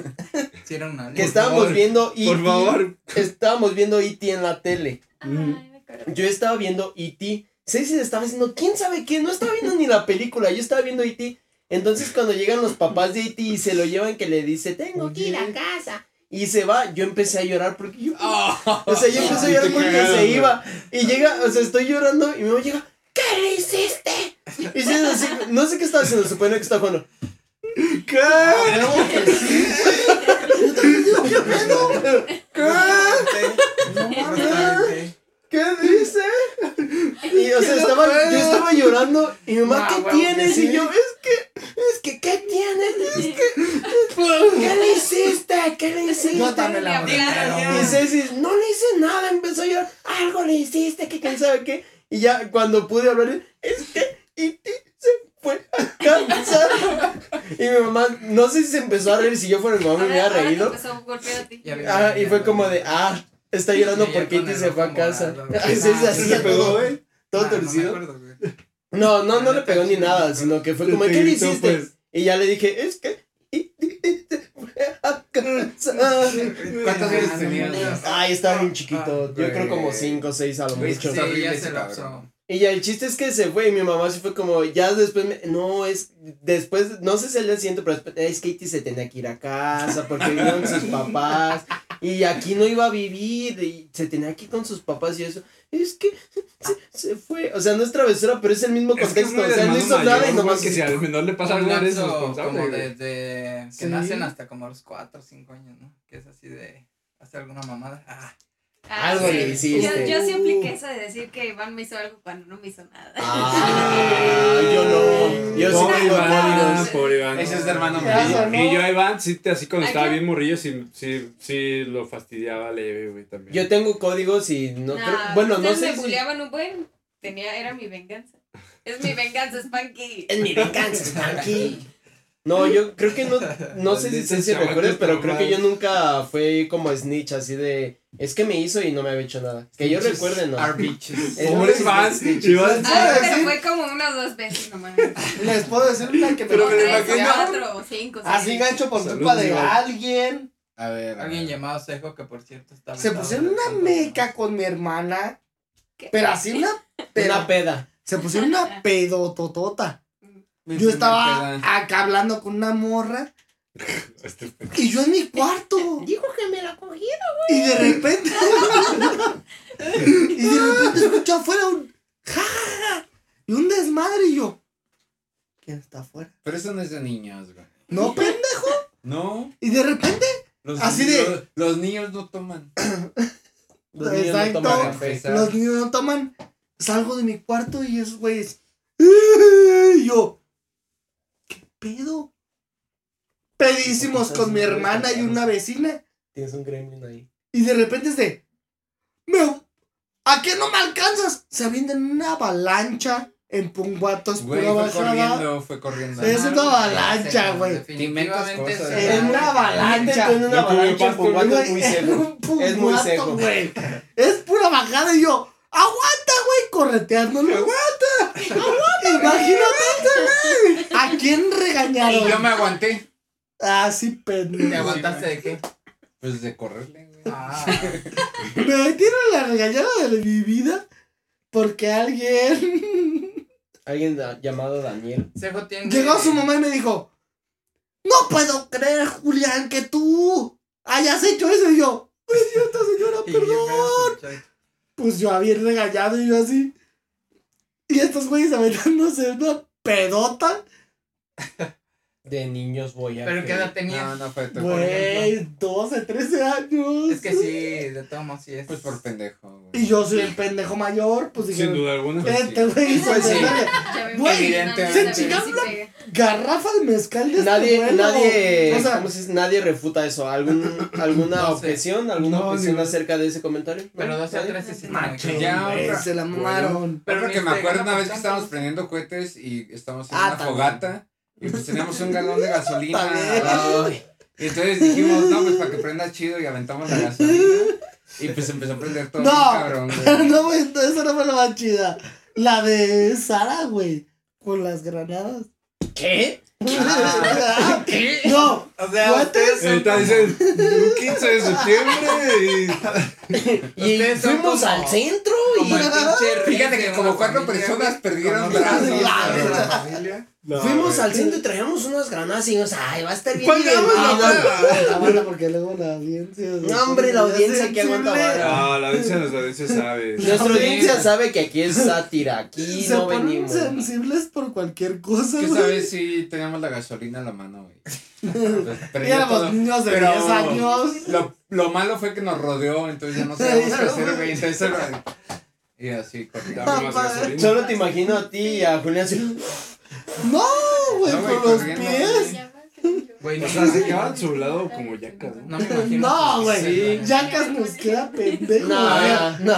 Sí, era un alien. que estábamos favor, viendo E.T. Por favor. Estábamos viendo E.T. en la tele. Ay, me acuerdo. Yo estaba viendo E.T. Ceci le estaba diciendo, ¿quién sabe qué? No estaba viendo ni la película, yo estaba viendo E.T. Entonces cuando llegan los papás de E.T. y se lo llevan que le dice, tengo que ir a casa. Y se va, yo empecé a llorar porque yo... O sea, yo empecé a llorar (laughs) porque se iba. Y llega, o sea, estoy llorando y mi mamá llega, ¿qué le hiciste? Y se así, no sé qué estaba haciendo, supone que estaba jugando. ¿Qué? (laughs) Exactamente. ¿Qué dice? Y o sea, estaba, yo estaba llorando y mi mamá, Ah, ¿qué tienes? que sí. Y yo, es que, es que, ¿qué tienes? Es que, (laughs) ¿qué le hiciste? ¿Qué le hiciste? Yo también la Le hablaron. Y Ceci, no le hice nada, empezó a llorar, algo le hiciste, que quién sabe qué. Y ya cuando pude hablar, es que, y, y se fue a casa. Y mi mamá, no sé si se empezó a reír, si yo fuera mi mamá me hubiera reído. empezó a golpear a ti. Ya vi. Ah, y fue como de, ah, está llorando porque el se fue a casa. Ah, (laughs) así, ¿Se pegó, todo, güey? todo Ah, no torcido. acuerdo. No, no, no le pegó ni nada, sino que fue como, ¿qué le hiciste? pues. Y ya le dije, es que... y- y- y- se fue a casa". ¿Cuántos años Ah, tenías? Ay, estaba bien chiquito. Yo güey. creo como 5 o 6 a lo mucho. Sí, ya se lapsó. Y ya el chiste es que se fue y mi mamá se fue como, ya después, me- no, es, después, no sé si el día siguiente, pero después, es que Iti se tenía que ir a casa porque vinieron sus (laughs) papás y aquí no iba a vivir y se tenía que ir con sus papás y eso. Es que se, se fue, o sea, no es travesura, pero es el mismo Es que es contexto, muy o sea, no hizo nada y nomás... que si al menor le pasa algo eres responsable. como desde que Sí. nacen hasta como los 4 o 5 años, ¿no? Que es así de hacer alguna mamada. Ah, Ah, Algo sí. le hiciste. Yo, yo sí apliqué eso de decir que Iván me hizo algo cuando no me hizo nada. Ah, yo no, yo sí Pobre tengo Iván, códigos. pobre Iván. Ese es de hermano sonó. Y yo a Iván, sí, te- así cuando Ay, estaba ¿qué? bien morrillo, sí, sí, sí lo fastidiaba leve, güey, también. Yo tengo códigos y no Nah, creo, bueno, no sé me si... bulleaban un buen. Tenía, era mi venganza. Es mi venganza, Spanky. Es mi venganza, Spanky. No, yo creo que no, no sé si sé si recuerdes, pero creo que yo nunca fue como snitch, así de, es que me hizo y no me había hecho nada. Que yo recuerde, no. Are bitches. (laughs) Pobre no, Iván, snitches. Iván, Ah, pero fue como unas dos veces nomás. (laughs) Les puedo decir una que me Pero me imagino. cuatro, o cinco. Así gancho por culpa de alguien. A ver. Alguien llamado Sejo que por cierto está Se pusieron una meca con mi hermana. Pero así una pero Una peda. Se pusieron una (laughs) pedototota. Mi Yo estaba acá hablando con una morra. (laughs) Este- Y yo en mi cuarto. Dijo que me la cogí. Y de repente. y de repente escucho afuera un. ¡Ja! ja, ja", Y un desmadre. Y yo. ¿Quién está afuera? Pero eso no es de niños, güey. No, pendejo. No. Y de repente, Los, Así de- Los, los niños no toman. (coughs) Los niños no toman café. los niños no toman. Salgo de mi cuarto y esos güeyes. Y yo. ¿Qué pedo? Pedísimos con mi hermana y una vecina. Tienes un gremlin ahí. Y de repente es de. "Me- ¿A qué no me alcanzas? Se avientan una avalancha en Punguatos, Güey, pura fue bajada. corriendo, fue corriendo. Es una avalancha, güey. Inventas cosas. En una avalancha. En una avalancha en Punguato es muy seco. Es muy Punguato, seco. güey. Es pura bajada y yo. ¡Aguanta, güey! Correteándolo. ¡Aguanta! ¡Aguanta! Imagínate. ¿A quién regañaron? Y yo me aguanté. Ah, sí, pendejo. ¿Te aguantaste de qué? Pues de correrle, güey. Ah, (laughs) Me metieron la regañada de mi vida porque alguien Alguien da- llamado Daniel. Sejo tiene. llegó su mamá y me dijo: No puedo creer, Julián, que tú hayas hecho eso. Y yo, cierto, señora, perdón. Pues yo había regañado y yo así. Y estos güeyes aventándose una pedota. De niños voy a. Pero qué edad tenía. No, no fue tu Güey, 12, 13 años. Es que sí, de todos modos sí es. Pues por pendejo, güey. Y yo soy el pendejo mayor, pues Sin dijeron, duda alguna. este güey hizo Pues sí. desmadre". (laughs) Güey, Evidentemente. se chingaron la garrafa de mezcal de este Nadie, vuelo. nadie, O sea, ¿cómo se dice? Nadie refuta eso. ¿Algún, ¿Alguna (laughs) No sé. objeción? ¿Alguna No, objeción acerca de ese comentario? Pero ¿No? 12 a ¿Nadie? 13 sí. Machín, Ya, se la mamaron. Pero que me este acuerdo una vez que estábamos prendiendo cohetes y estábamos en Ah, una fogata y pues teníamos un galón de gasolina. Y entonces dijimos, no, pues para que prenda chido y aventamos la gasolina. Y pues empezó a prender todo No. cabrón, güey. (laughs) no, güey, esa no fue la más chida. La de Sara, güey, con las granadas. ¿Qué? Ah, (laughs) No, O sea, un 15 de septiembre (laughs) Y fuimos como- al centro y. Fíjate que como cuatro familia, personas perdieron brazos. La la. No, Fuimos güey. al centro y traíamos unas granadas y dijimos, ay, va a estar bien ¿Cuál divertido. grabamos? Aguanta porque luego la audiencia. No, hombre, la audiencia que aguanta vara. No, la audiencia, nuestra audiencia sabe. (laughs) Nuestra audiencia sabe que aquí es sátira, aquí Se no ponen venimos. sensibles por cualquier cosa, Que güey. sabes si teníamos la gasolina a la mano, güey. (laughs) Éramos niños de Pero 10 años. Lo, lo malo fue que nos rodeó, entonces ya no sabíamos qué hacer, güey. Entonces era- (laughs) Y así, cortamos. Gasolina. Solo te imagino a ti y a Julián así. No, güey, No, con los pies. Güey, O no, sea, se quedaban su lado como yacas, ¿no? no me imagino. No, güey. Sí. Yacas nos queda pendejo. No, no.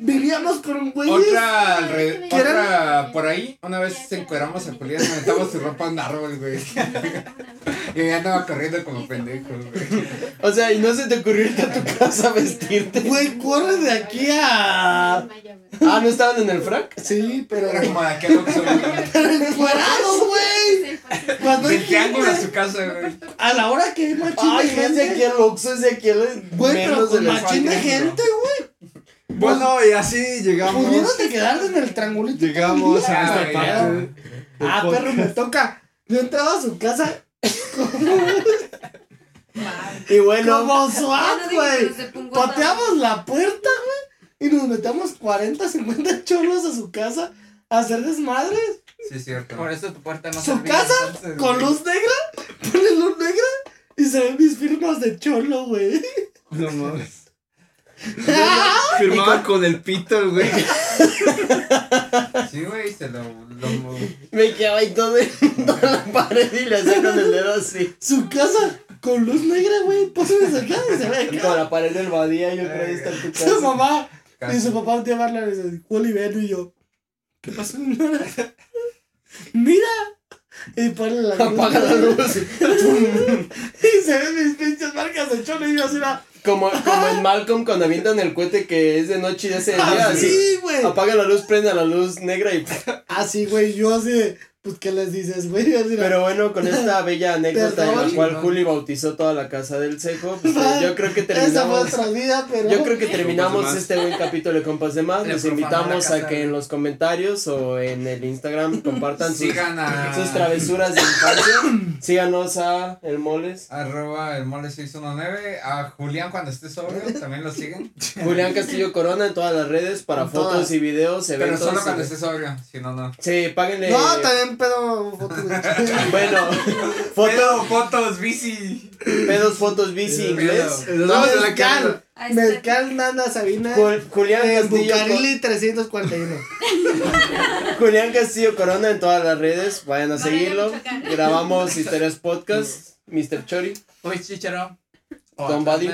Vivíamos con güeyes. Otra, alre- ¿Qué eran? otra por ahí, una vez encueramos a Julián, aventamos su ropa a un árbol, güey. (laughs) Y ya andaba corriendo como pendejo, güey. O sea, y no se te ocurrió irte a tu casa a vestirte. Güey, corre de aquí a. Ah, ¿no estaban en el frac? Sí, pero. Era como de aquel Oxxo, güey. Pero encuerados, güey. Cuando hay Del triángulo a gente, su casa, güey. a la hora que hay machín de Ay, es de aquí gente. el Oxxo, es de aquí el. Güey, pero menos con del machín de gente, güey. Bueno, y así llegamos. Pudieron de quedarte en el triangulito. Llegamos a esta ya. parte. del Ah, podcast. perro, me toca. Yo entraba a su casa Y bueno, como SWAT, güey. Pateamos la puerta, güey. Y nos metemos 40, 50 cholos a su casa a hacer desmadres. Sí, es cierto. Por eso tu puerta no ¿Su servía, casa? entonces, Con güey. luz negra. Pone luz negra. Y se ven mis firmas de cholo, güey. No mames. (laughs) Firmaba con el pito, güey. Sí, güey, se lo, lo me quedaba ahí todo en toda la pared y le hacía con el dedo así. Su casa con luz negra, güey. Esa casa y se ve Y acá. con la pared del badía, yo creo que está en tu Su casa. mamá. Y su papá un día va a hablar Juli, ven y yo. ¿Qué pasó? (laughs) Mira. Y pone la luz. Apaga la luz. (laughs) Y se ven mis pinches marcas de cholo y yo así, va. Como, como en (laughs) Malcolm cuando avientan el cohete que es de noche y de ese día. Ah, Así. sí, güey. Apaga la luz, prende la luz negra y. Así, güey, yo así, de, pues, ¿qué les dices, güey? (laughs) Pero bueno, con esta (laughs) bella anécdota en la cual Juli bautizó toda la casa del cejo, pues, yo creo que Esa fue terminamos. otra vida, pero. Yo creo que Compas de terminamos más. este buen capítulo de Compas de Más. Le Los profanó invitamos a que en los comentarios o en el Instagram compartan sus, Sigan a. sus travesuras de infancia. (coughs) Síganos a El Moles. Arroba el mole 619. A Julián cuando esté sobrio, también lo siguen. (laughs) Julián Castillo Corona en todas las redes para En fotos todas. y videos, Pero eventos. solo cuando esté sobrio, si no, no. Sí, páguenle. No, también (laughs) pedo foto, güey. Bueno, foto, Pedo, fotos, bici. pedos, fotos, bici, Pedo. inglés. No, a la mezcal. Nanda Sabina. Jul- Julián En Castillo. Bucarili 341. (laughs) Julián Castillo Corona en todas las redes. Vayan a Vayan seguirlo. Grabamos historias podcast. Mr. Chori. Uy, chicharo. Don Buddy.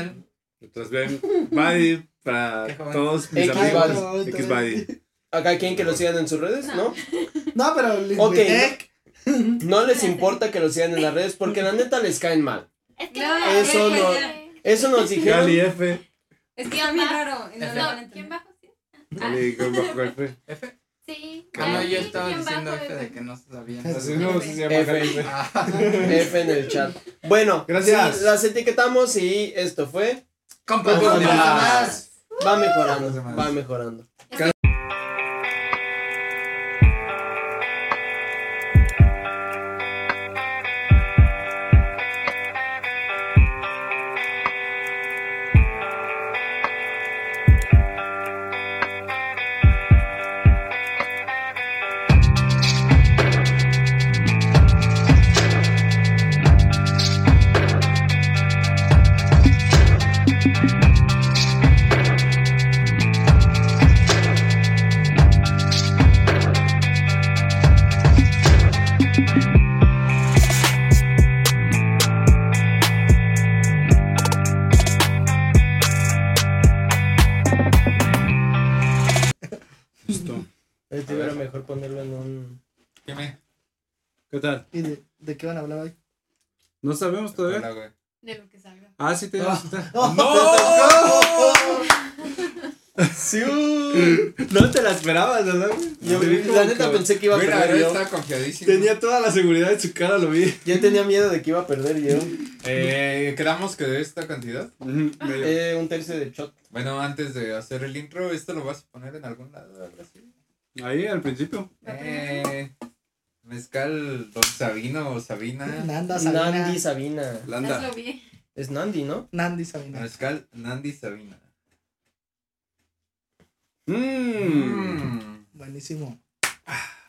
Ven, Buddy para todos mis X amigos. X Buddy. Acá quien que lo sigan en sus redes, ¿no? No, (laughs) pero Ok. Limbitec. (laughs) No les importa que lo sigan en las redes porque la neta les caen mal. Es que No, eso es- no- Eso nos dijeron. Cali F. Es que está bien raro. y no. ¿quién bajo? Sí. Cali con bajo F. F. Sí. Que no, yo estaba ¿quién diciendo F de que no se sabía. Así no se llama F. Ah, (laughs) F en el chat. Bueno, Gracias. sí, las etiquetamos y esto fue. más. Va mejorando, va mejorando. No sabemos todavía. Hola, güey. De lo que salga. Ah, sí tenemos. (laughs) ¡Sí! No te la esperabas, ¿verdad? güey? Yo, vi la neta que- pensé que iba a la perder yo. estaba confiadísimo. Tenía toda la seguridad en su cara, lo vi. Yo tenía miedo de que iba a perder yo. Eh, quedamos que de esta cantidad. Ujú, medio. Eh, un tercio de shot. Bueno, antes de hacer el intro, ¿esto lo vas a poner en algún lado? Así? Ahí al principio. Eh, mezcal Don Sabino o Sabina. Nanda Sabina. Nandi Sabina. Landa. Es Nandi, ¿no? Nandi Sabina. Mezcal Nandi Sabina. Mmm. Mm. Buenísimo.